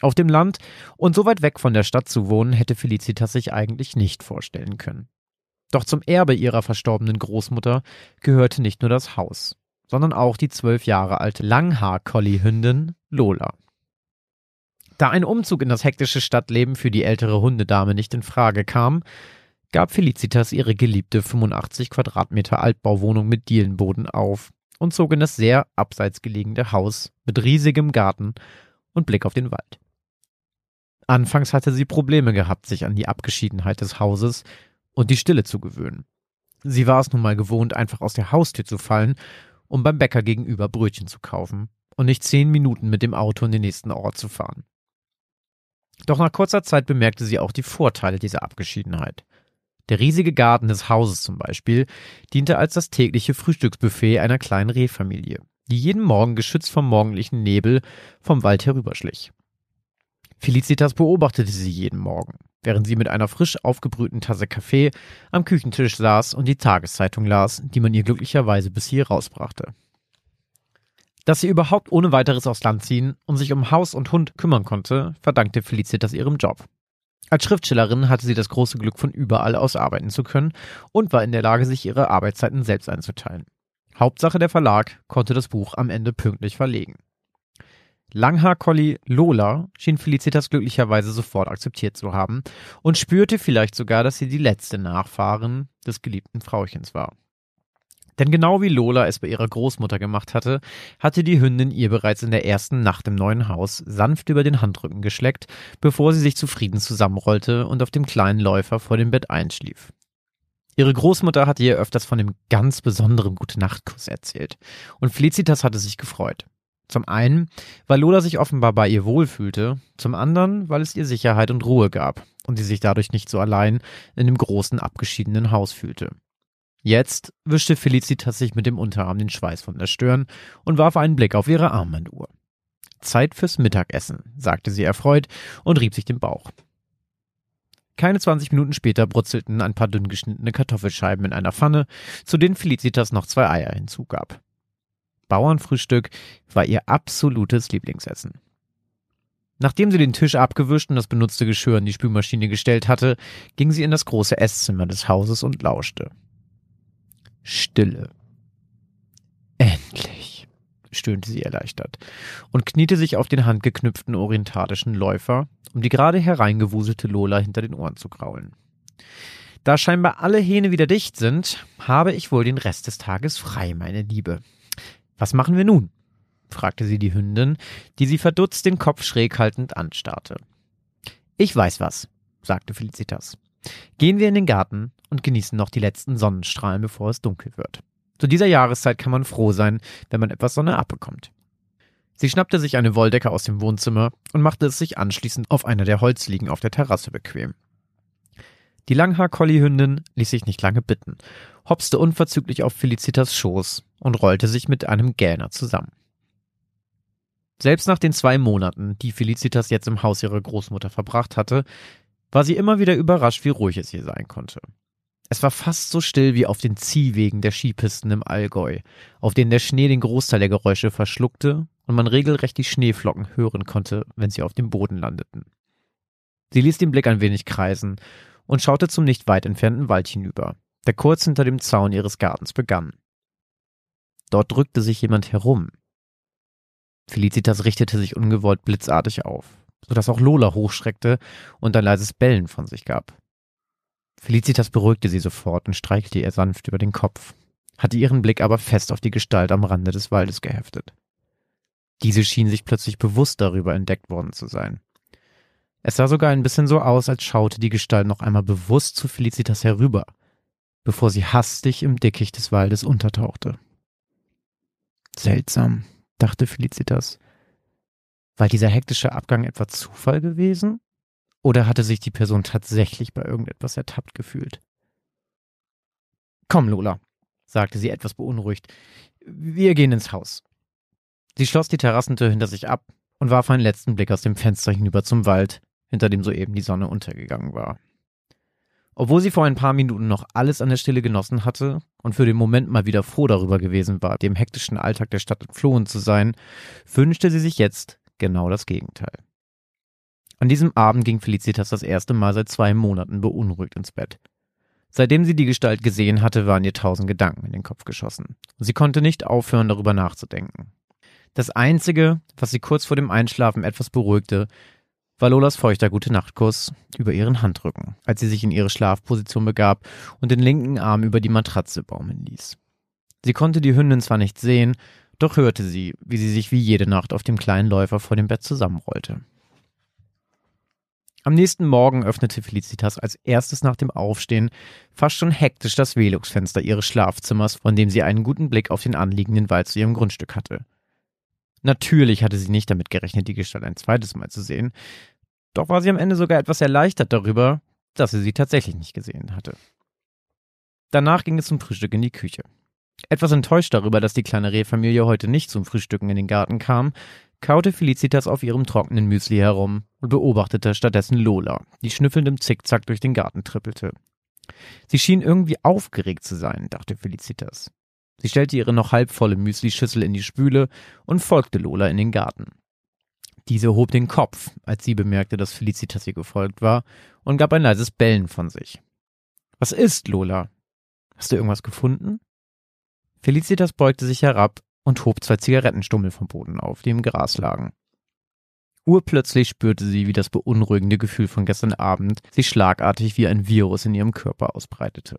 Auf dem Land und so weit weg von der Stadt zu wohnen, hätte Felicitas sich eigentlich nicht vorstellen können. Doch zum Erbe ihrer verstorbenen Großmutter gehörte nicht nur das Haus, sondern auch die zwölf Jahre alte Langhaar-Collie-Hündin Lola. Da ein Umzug in das hektische Stadtleben für die ältere Hundedame nicht in Frage kam, gab Felicitas ihre geliebte 85 Quadratmeter Altbauwohnung mit Dielenboden auf und zog in das sehr abseits gelegene Haus mit riesigem Garten und Blick auf den Wald. Anfangs hatte sie Probleme gehabt, sich an die Abgeschiedenheit des Hauses und die Stille zu gewöhnen. Sie war es nun mal gewohnt, einfach aus der Haustür zu fallen, um beim Bäcker gegenüber Brötchen zu kaufen und nicht zehn Minuten mit dem Auto in den nächsten Ort zu fahren. Doch nach kurzer Zeit bemerkte sie auch die Vorteile dieser Abgeschiedenheit. Der riesige Garten des Hauses zum Beispiel diente als das tägliche Frühstücksbuffet einer kleinen Rehfamilie, die jeden Morgen geschützt vom morgendlichen Nebel vom Wald herüberschlich. Felicitas beobachtete sie jeden Morgen, während sie mit einer frisch aufgebrühten Tasse Kaffee am Küchentisch saß und die Tageszeitung las, die man ihr glücklicherweise bis hier rausbrachte. Dass sie überhaupt ohne weiteres aufs Land ziehen und sich um Haus und Hund kümmern konnte, verdankte Felicitas ihrem Job. Als Schriftstellerin hatte sie das große Glück, von überall aus arbeiten zu können und war in der Lage, sich ihre Arbeitszeiten selbst einzuteilen. Hauptsache der Verlag konnte das Buch am Ende pünktlich verlegen. Langhaar-Collie Lola schien Felicitas glücklicherweise sofort akzeptiert zu haben und spürte vielleicht sogar, dass sie die letzte Nachfahrin des geliebten Frauchens war. Denn genau wie Lola es bei ihrer Großmutter gemacht hatte, hatte die Hündin ihr bereits in der ersten Nacht im neuen Haus sanft über den Handrücken geschleckt, bevor sie sich zufrieden zusammenrollte und auf dem kleinen Läufer vor dem Bett einschlief. Ihre Großmutter hatte ihr öfters von dem ganz besonderen Gute-Nacht-Kuss erzählt und Felicitas hatte sich gefreut. Zum einen, weil Lola sich offenbar bei ihr wohlfühlte, zum anderen, weil es ihr Sicherheit und Ruhe gab und sie sich dadurch nicht so allein in dem großen abgeschiedenen Haus fühlte. Jetzt wischte Felicitas sich mit dem Unterarm den Schweiß von der Stirn und warf einen Blick auf ihre Armbanduhr. Zeit fürs Mittagessen, sagte sie erfreut und rieb sich den Bauch. Keine 20 Minuten später brutzelten ein paar dünn geschnittene Kartoffelscheiben in einer Pfanne, zu denen Felicitas noch zwei Eier hinzugab. Bauernfrühstück war ihr absolutes Lieblingsessen. Nachdem sie den Tisch abgewischt und das benutzte Geschirr in die Spülmaschine gestellt hatte, ging sie in das große Esszimmer des Hauses und lauschte. Stille. Endlich, stöhnte sie erleichtert und kniete sich auf den handgeknüpften orientalischen Läufer, um die gerade hereingewuselte Lola hinter den Ohren zu kraulen. Da scheinbar alle Hähne wieder dicht sind, habe ich wohl den Rest des Tages frei, meine Liebe. Was machen wir nun? fragte sie die Hündin, die sie verdutzt den Kopf schräg haltend anstarrte. Ich weiß was, sagte Felicitas. Gehen wir in den Garten und genießen noch die letzten Sonnenstrahlen, bevor es dunkel wird. Zu dieser Jahreszeit kann man froh sein, wenn man etwas Sonne abbekommt. Sie schnappte sich eine Wolldecke aus dem Wohnzimmer und machte es sich anschließend auf einer der Holzliegen auf der Terrasse bequem. Die Langhaar-Collie-Hündin ließ sich nicht lange bitten, hopste unverzüglich auf Felicitas Schoß und rollte sich mit einem Gähner zusammen. Selbst nach den zwei Monaten, die Felicitas jetzt im Haus ihrer Großmutter verbracht hatte, war sie immer wieder überrascht, wie ruhig es hier sein konnte. Es war fast so still wie auf den Ziehwegen der Skipisten im Allgäu, auf denen der Schnee den Großteil der Geräusche verschluckte und man regelrecht die Schneeflocken hören konnte, wenn sie auf dem Boden landeten. Sie ließ den Blick ein wenig kreisen und schaute zum nicht weit entfernten Wald hinüber, der kurz hinter dem Zaun ihres Gartens begann. Dort drückte sich jemand herum. Felicitas richtete sich ungewollt blitzartig auf, so dass auch Lola hochschreckte und ein leises Bellen von sich gab. Felicitas beruhigte sie sofort und streichelte ihr sanft über den Kopf, hatte ihren Blick aber fest auf die Gestalt am Rande des Waldes geheftet. Diese schien sich plötzlich bewusst darüber entdeckt worden zu sein. Es sah sogar ein bisschen so aus, als schaute die Gestalt noch einmal bewusst zu Felicitas herüber, bevor sie hastig im Dickicht des Waldes untertauchte. Seltsam, dachte Felicitas. War dieser hektische Abgang etwa Zufall gewesen? Oder hatte sich die Person tatsächlich bei irgendetwas ertappt gefühlt? Komm, Lola, sagte sie etwas beunruhigt. Wir gehen ins Haus. Sie schloss die Terrassentür hinter sich ab und warf einen letzten Blick aus dem Fenster hinüber zum Wald, hinter dem soeben die Sonne untergegangen war. Obwohl sie vor ein paar Minuten noch alles an der Stille genossen hatte und für den Moment mal wieder froh darüber gewesen war, dem hektischen Alltag der Stadt entflohen zu sein, wünschte sie sich jetzt genau das Gegenteil. An diesem Abend ging Felicitas das erste Mal seit zwei Monaten beunruhigt ins Bett. Seitdem sie die Gestalt gesehen hatte, waren ihr tausend Gedanken in den Kopf geschossen. Sie konnte nicht aufhören, darüber nachzudenken. Das Einzige, was sie kurz vor dem Einschlafen etwas beruhigte, war Lolas feuchter Gute-Nacht-Kuss über ihren Handrücken, als sie sich in ihre Schlafposition begab und den linken Arm über die Matratze baumeln ließ. Sie konnte die Hündin zwar nicht sehen, doch hörte sie, wie sie sich wie jede Nacht auf dem kleinen Läufer vor dem Bett zusammenrollte. Am nächsten Morgen öffnete Felicitas als erstes nach dem Aufstehen fast schon hektisch das Velux-Fenster ihres Schlafzimmers, von dem sie einen guten Blick auf den anliegenden Wald zu ihrem Grundstück hatte. Natürlich hatte sie nicht damit gerechnet, die Gestalt ein zweites Mal zu sehen, doch war sie am Ende sogar etwas erleichtert darüber, dass sie sie tatsächlich nicht gesehen hatte. Danach ging es zum Frühstück in die Küche. Etwas enttäuscht darüber, dass die kleine Rehfamilie heute nicht zum Frühstücken in den Garten kam, kaute Felicitas auf ihrem trockenen Müsli herum und beobachtete stattdessen Lola, die schnüffelnd im Zickzack durch den Garten trippelte. Sie schien irgendwie aufgeregt zu sein, dachte Felicitas. Sie stellte ihre noch halbvolle Müslischüssel in die Spüle und folgte Lola in den Garten. Diese hob den Kopf, als sie bemerkte, dass Felicitas ihr gefolgt war, und gab ein leises Bellen von sich. Was ist, Lola? Hast du irgendwas gefunden? Felicitas beugte sich herab und hob zwei Zigarettenstummel vom Boden auf, die im Gras lagen. Urplötzlich spürte sie, wie das beunruhigende Gefühl von gestern Abend sich schlagartig wie ein Virus in ihrem Körper ausbreitete.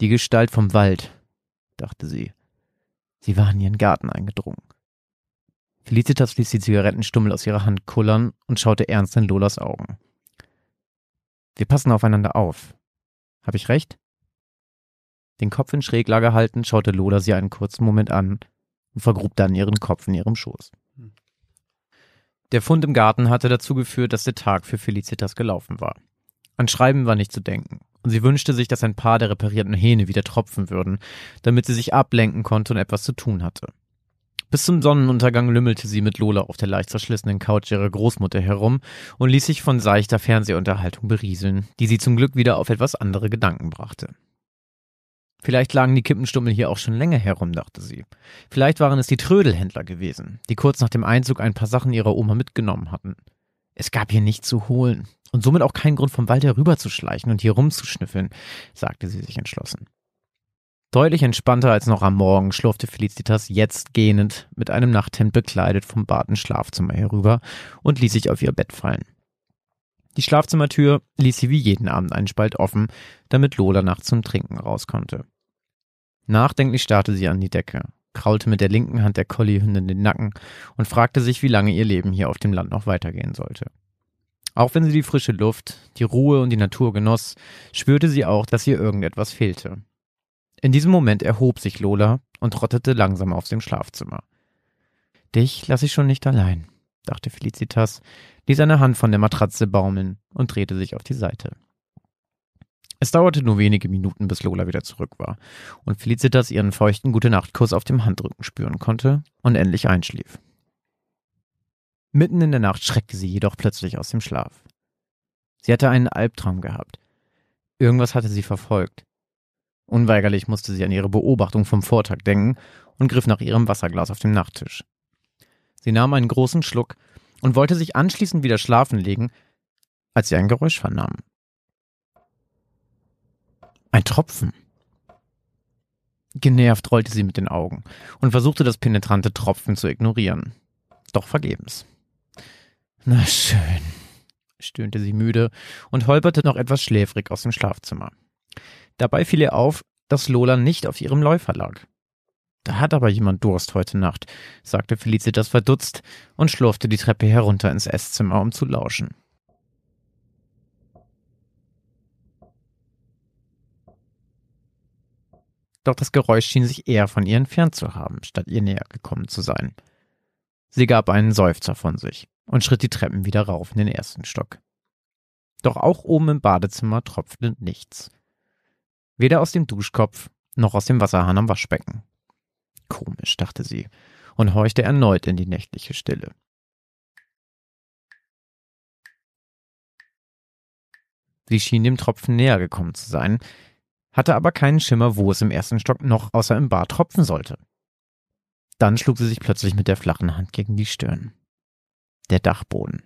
Die Gestalt vom Wald, dachte sie. Sie war in ihren Garten eingedrungen. Felicitas ließ die Zigarettenstummel aus ihrer Hand kullern und schaute ernst in Lolas Augen. Wir passen aufeinander auf. Hab ich recht? Den Kopf in Schräglage haltend schaute Lola sie einen kurzen Moment an und vergrub dann ihren Kopf in ihrem Schoß. Der Fund im Garten hatte dazu geführt, dass der Tag für Felicitas gelaufen war. An Schreiben war nicht zu denken, und sie wünschte sich, dass ein paar der reparierten Hähne wieder tropfen würden, damit sie sich ablenken konnte und etwas zu tun hatte. Bis zum Sonnenuntergang lümmelte sie mit Lola auf der leicht zerschlissenen Couch ihrer Großmutter herum und ließ sich von seichter Fernsehunterhaltung berieseln, die sie zum Glück wieder auf etwas andere Gedanken brachte. Vielleicht lagen die Kippenstummel hier auch schon länger herum, dachte sie. Vielleicht waren es die Trödelhändler gewesen, die kurz nach dem Einzug ein paar Sachen ihrer Oma mitgenommen hatten. Es gab hier nichts zu holen und somit auch keinen Grund vom Wald herüberzuschleichen und hier rumzuschnüffeln, sagte sie sich entschlossen. Deutlich entspannter als noch am Morgen schlurfte Felicitas jetzt gähnend mit einem Nachthemd bekleidet vom Bad ins Schlafzimmer herüber und ließ sich auf ihr Bett fallen. Die Schlafzimmertür ließ sie wie jeden Abend einen Spalt offen, damit Lola nachts zum Trinken raus konnte. Nachdenklich starrte sie an die Decke, kraulte mit der linken Hand der Colliehündin den Nacken und fragte sich, wie lange ihr Leben hier auf dem Land noch weitergehen sollte. Auch wenn sie die frische Luft, die Ruhe und die Natur genoss, spürte sie auch, dass ihr irgendetwas fehlte. In diesem Moment erhob sich Lola und trottete langsam aus dem Schlafzimmer. Dich lasse ich schon nicht allein, dachte Felicitas, ließ eine Hand von der Matratze baumeln und drehte sich auf die Seite. Es dauerte nur wenige Minuten, bis Lola wieder zurück war und Felicitas ihren feuchten Gute-Nacht-Kuss auf dem Handrücken spüren konnte und endlich einschlief. Mitten in der Nacht schreckte sie jedoch plötzlich aus dem Schlaf. Sie hatte einen Albtraum gehabt. Irgendwas hatte sie verfolgt. Unweigerlich musste sie an ihre Beobachtung vom Vortag denken und griff nach ihrem Wasserglas auf dem Nachttisch. Sie nahm einen großen Schluck und wollte sich anschließend wieder schlafen legen, als sie ein Geräusch vernahm. Ein Tropfen. Genervt rollte sie mit den Augen und versuchte das penetrante Tropfen zu ignorieren. Doch vergebens. Na schön, stöhnte sie müde und holperte noch etwas schläfrig aus dem Schlafzimmer. Dabei fiel ihr auf, dass Lola nicht auf ihrem Läufer lag. Da hat aber jemand Durst heute Nacht, sagte Felicitas verdutzt und schlurfte die Treppe herunter ins Esszimmer, um zu lauschen. Doch das Geräusch schien sich eher von ihr entfernt zu haben, statt ihr näher gekommen zu sein. Sie gab einen Seufzer von sich und schritt die Treppen wieder rauf in den ersten Stock. Doch auch oben im Badezimmer tropfte nichts. Weder aus dem Duschkopf noch aus dem Wasserhahn am Waschbecken. Komisch, dachte sie und horchte erneut in die nächtliche Stille. Sie schien dem Tropfen näher gekommen zu sein, hatte aber keinen Schimmer, wo es im ersten Stock noch außer im Bad tropfen sollte. Dann schlug sie sich plötzlich mit der flachen Hand gegen die Stirn der Dachboden.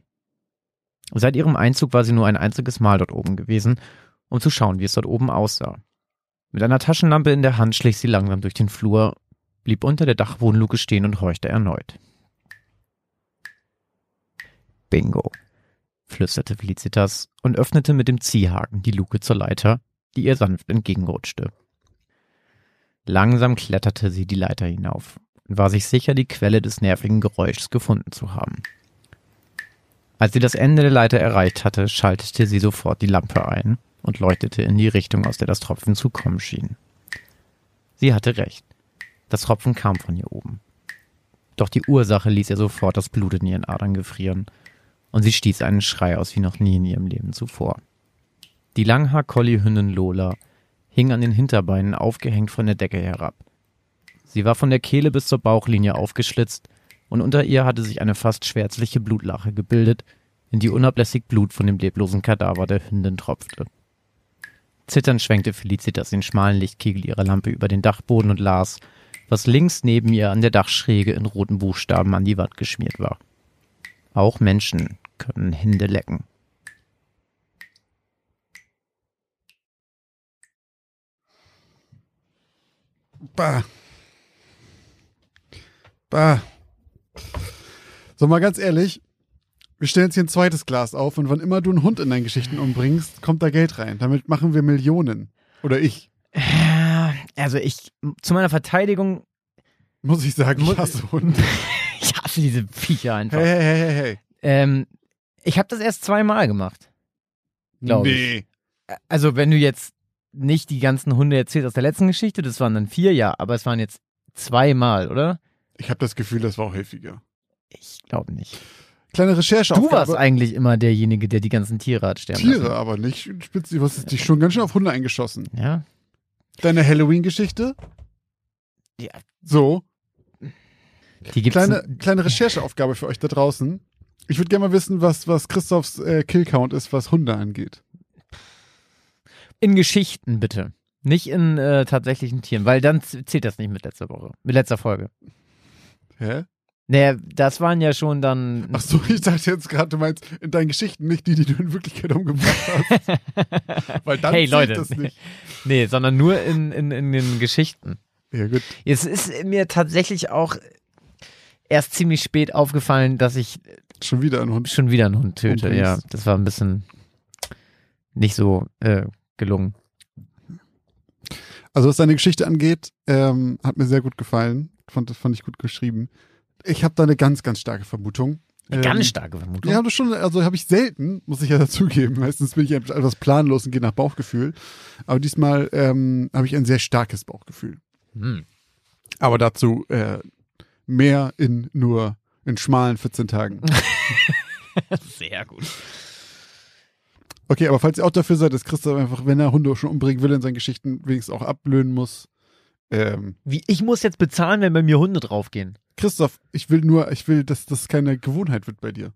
Seit ihrem Einzug war sie nur ein einziges Mal dort oben gewesen, um zu schauen, wie es dort oben aussah. Mit einer Taschenlampe in der Hand schlich sie langsam durch den Flur, blieb unter der Dachbodenluke stehen und horchte erneut. Bingo, flüsterte Felicitas und öffnete mit dem Ziehhaken die Luke zur Leiter, die ihr sanft entgegenrutschte. Langsam kletterte sie die Leiter hinauf und war sich sicher, die Quelle des nervigen Geräuschs gefunden zu haben. Als sie das Ende der Leiter erreicht hatte, schaltete sie sofort die Lampe ein und leuchtete in die Richtung, aus der das Tropfen zu kommen schien. Sie hatte recht. Das Tropfen kam von hier oben. Doch die Ursache ließ ihr sofort das Blut in ihren Adern gefrieren, und sie stieß einen Schrei aus wie noch nie in ihrem Leben zuvor. Die Langhaar-Collie-Hündin Lola hing an den Hinterbeinen aufgehängt von der Decke herab. Sie war von der Kehle bis zur Bauchlinie aufgeschlitzt und unter ihr hatte sich eine fast schwärzliche Blutlache gebildet, in die unablässig Blut von dem leblosen Kadaver der Hündin tropfte. Zitternd schwenkte Felicitas den schmalen Lichtkegel ihrer Lampe über den Dachboden und las, was links neben ihr an der Dachschräge in roten Buchstaben an die Wand geschmiert war. Auch Menschen können Hände lecken. Bah. Bah. So, mal ganz ehrlich, wir stellen jetzt hier ein zweites Glas auf und wann immer du einen Hund in deinen Geschichten umbringst, kommt da Geld rein. Damit machen wir Millionen. Oder ich. Also ich, zu meiner Verteidigung. Muss ich sagen, ich hasse Hunde. *laughs* ich hasse diese Viecher einfach. Hey, hey, hey, hey. Ähm, ich habe das erst zweimal gemacht. Glaube nee. ich. Also wenn du jetzt nicht die ganzen Hunde erzählst aus der letzten Geschichte, das waren dann vier, ja, aber es waren jetzt zweimal, oder? Ich habe das Gefühl, das war auch häufiger. Ich glaube nicht. Kleine Recherche. Du warst eigentlich immer derjenige, der die ganzen Tiere hat sterben Tiere, lassen. aber nicht spitz. Du hast dich schon ganz schön auf Hunde eingeschossen. Ja. Deine Halloween-Geschichte? Ja. So. Die gibt's Kleine, kleine Rechercheaufgabe für euch da draußen. Ich würde gerne mal wissen, was, was Christophs äh, Killcount ist, was Hunde angeht. in Geschichten bitte. Nicht in äh, tatsächlichen Tieren, weil dann zählt das nicht mit letzter Woche, mit letzter Folge. Hä? Naja, das waren ja schon dann. Ach so, ich dachte jetzt gerade, du meinst in deinen Geschichten nicht die, die du in Wirklichkeit umgebracht hast. *laughs* Weil dann hey Leute. das nicht. Nee, sondern nur in, in, in den Geschichten. Ja, gut. Es ist mir tatsächlich auch erst ziemlich spät aufgefallen, dass ich Schon wieder ein Hund. schon wieder einen Hund töte. Umbringst. Ja, das war ein bisschen nicht so äh, gelungen. Also was deine Geschichte angeht, ähm, hat mir sehr gut gefallen. fand, das fand ich gut geschrieben. Ich habe da eine ganz, ganz starke Vermutung. Eine Ähm, ganz starke Vermutung. Ja, das schon, also habe ich selten, muss ich ja *laughs* dazugeben. Meistens bin ich etwas planlos und gehe nach Bauchgefühl. Aber diesmal ähm, habe ich ein sehr starkes Bauchgefühl. Hm. Aber dazu äh, mehr in nur in schmalen 14 Tagen. *laughs* Sehr gut. Okay, aber falls ihr auch dafür seid, dass Christoph einfach, wenn er Hunde schon umbringen will in seinen Geschichten, wenigstens auch ablöhnen muss. Ähm, Wie, ich muss jetzt bezahlen, wenn bei mir Hunde draufgehen. Christoph, ich will nur, ich will, dass das keine Gewohnheit wird bei dir.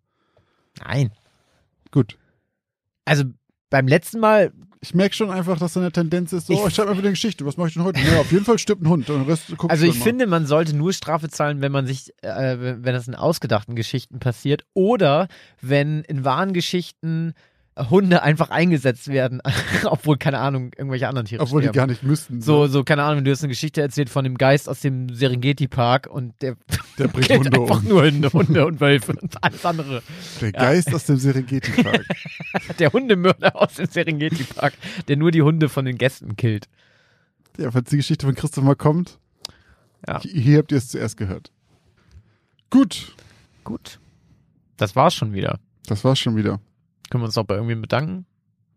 Nein. Gut. Also beim letzten Mal, Ich merke schon einfach, dass da eine Tendenz ist, so, Ich- oh, ich schreibe einfach eine Geschichte, was mache ich denn heute? Ja, auf jeden Fall stirbt ein Hund und den Rest guckst also ich mal. finde, man sollte nur Strafe zahlen, wenn man sich, äh, wenn das in ausgedachten Geschichten passiert oder wenn in wahren Geschichten Hunde einfach eingesetzt werden, *laughs* obwohl, keine Ahnung, irgendwelche anderen Tiere Obwohl die sterben. gar nicht müssten. So, so, keine Ahnung, du hast eine Geschichte erzählt von dem Geist aus dem Serengeti-Park und der *laughs* Der bringt Hunde einfach um. nur Hunde, Hunde und Wölfe und alles andere. Der Geist aus dem Serengeti-Park. *laughs* Der Hundemörder aus dem Serengeti-Park, der nur die Hunde von den Gästen killt. ja, falls die Geschichte von Christoph mal kommt, Ja. hi- hier habt ihr es zuerst gehört. Gut, Gut. Das war's schon wieder. das war's schon wieder. Können wir uns noch bei irgendwem bedanken?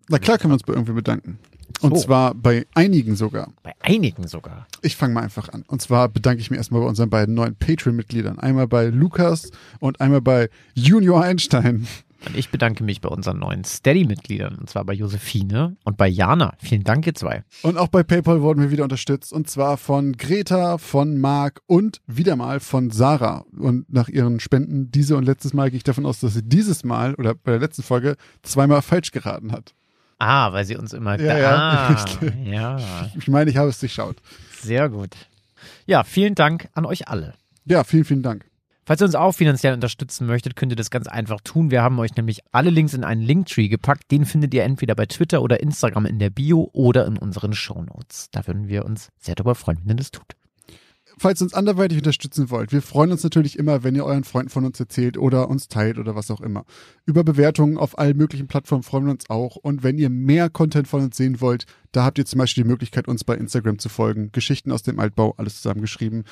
Na klar können wir uns bei irgendwie bedanken. Und So. zwar bei einigen sogar. Bei einigen sogar. Ich fange mal einfach an. Und zwar bedanke ich mich erstmal bei unseren beiden neuen Patreon-Mitgliedern. Einmal bei Lukas und einmal bei Junior Einstein. Und ich bedanke mich bei unseren neuen Steady-Mitgliedern, und zwar bei Josephine und bei Jana. Vielen Dank, ihr zwei. Und auch bei PayPal wurden wir wieder unterstützt. Und zwar von Greta, von Marc und wieder mal von Sarah. Und nach ihren Spenden diese und letztes Mal gehe ich davon aus, dass sie dieses Mal oder bei der letzten Folge zweimal falsch geraten hat. Ah, weil sie uns immer. Ja, ja. Ah, ja. Ich meine, ich habe es durchschaut. Sehr gut. Ja, vielen Dank an euch alle. Ja, vielen, vielen Dank. Falls ihr uns auch finanziell unterstützen möchtet, könnt ihr das ganz einfach tun. Wir haben euch nämlich alle Links in einen Linktree gepackt. Den findet ihr entweder bei Twitter oder Instagram in der Bio oder in unseren Shownotes. Da würden wir uns sehr darüber freuen, wenn ihr das tut. Falls ihr uns anderweitig unterstützen wollt, wir freuen uns natürlich immer, wenn ihr euren Freunden von uns erzählt oder uns teilt oder was auch immer. Über Bewertungen auf allen möglichen Plattformen freuen wir uns auch. Und wenn ihr mehr Content von uns sehen wollt, da habt ihr zum Beispiel die Möglichkeit, uns bei Instagram zu folgen. Geschichten aus dem Altbau, alles zusammengeschrieben.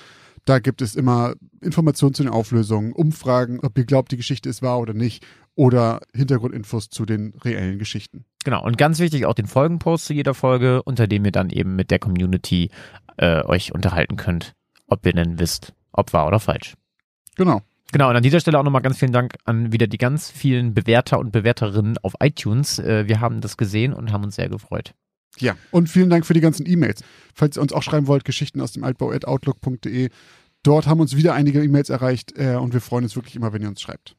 Da gibt es immer Informationen zu den Auflösungen, Umfragen, ob ihr glaubt, die Geschichte ist wahr oder nicht, oder Hintergrundinfos zu den reellen Geschichten. Genau, und ganz wichtig auch den Folgenpost zu jeder Folge, unter dem ihr dann eben mit der Community äh, euch unterhalten könnt, ob ihr denn wisst, ob wahr oder falsch. Genau. Genau, und an dieser Stelle auch nochmal ganz vielen Dank an wieder die ganz vielen Bewerter und Bewerterinnen auf iTunes. Äh, wir haben das gesehen und haben uns sehr gefreut. Ja, und vielen Dank für die ganzen E-Mails. Falls ihr uns auch schreiben wollt, Geschichten aus dem Altbau at outlook.de. Dort haben uns wieder einige E-Mails erreicht äh, und wir freuen uns wirklich immer, wenn ihr uns schreibt.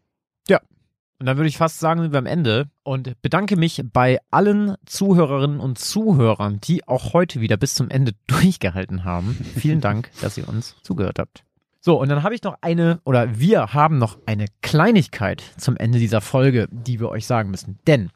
Und dann würde ich fast sagen, sind wir am Ende und bedanke mich bei allen Zuhörerinnen und Zuhörern, die auch heute wieder bis zum Ende *laughs* durchgehalten haben. Vielen Dank, dass ihr uns zugehört habt. So, und dann habe ich noch eine, oder wir haben noch eine Kleinigkeit zum Ende dieser Folge, die wir euch sagen müssen. Denn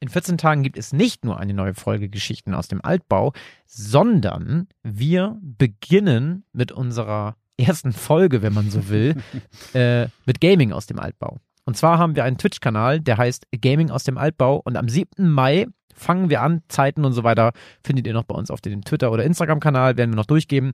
in 14 Tagen gibt es nicht nur eine neue Folge Geschichten aus dem Altbau, sondern wir beginnen mit unserer ersten Folge, wenn man so will, *laughs* äh, mit Gaming aus dem Altbau. Und zwar haben wir einen Twitch-Kanal, der heißt Gaming aus dem Altbau. Und am 7. Mai fangen wir an. Zeiten und so weiter findet ihr noch bei uns auf dem Twitter- oder Instagram-Kanal, werden wir noch durchgeben.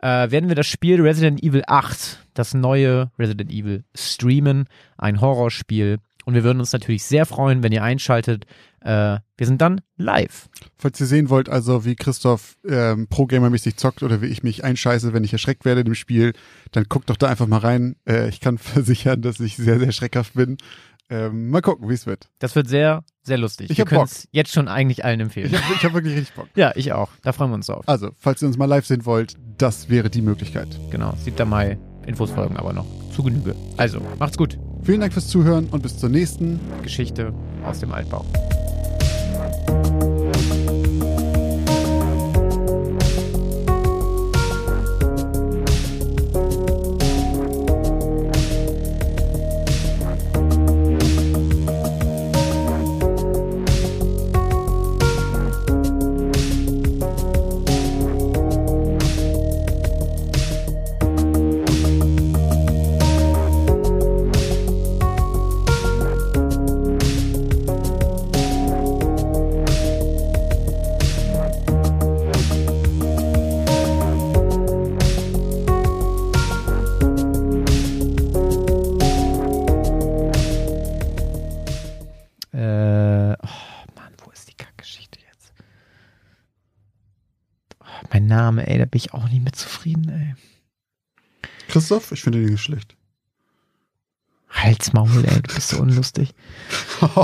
Äh, werden wir das Spiel Resident Evil 8, das neue Resident Evil, streamen. Ein Horrorspiel. Und wir würden uns natürlich sehr freuen, wenn ihr einschaltet. Äh, wir sind dann live. Falls ihr sehen wollt, also wie Christoph ähm, Pro-Gamer-mäßig zockt oder wie ich mich einscheiße, wenn ich erschreckt werde im Spiel, dann guckt doch da einfach mal rein. Äh, ich kann *laughs* versichern, dass ich sehr, sehr schreckhaft bin. Ähm, mal gucken, wie es wird. Das wird sehr, sehr lustig. Ich wir hab können Bock. es jetzt schon eigentlich allen empfehlen. Ich habe hab wirklich richtig Bock. *laughs* ja, ich auch. Da freuen wir uns drauf. Also, falls ihr uns mal live sehen wollt, das wäre die Möglichkeit. Genau, 7. Mai. Infos folgen aber noch zu Genüge. Also, macht's gut. Vielen Dank fürs Zuhören und bis zur nächsten Geschichte aus dem Altbau. Bin ich auch nicht mit zufrieden, ey. Christoph, ich finde den nicht schlecht. Halsmaul, ey, du bist so unlustig. *laughs*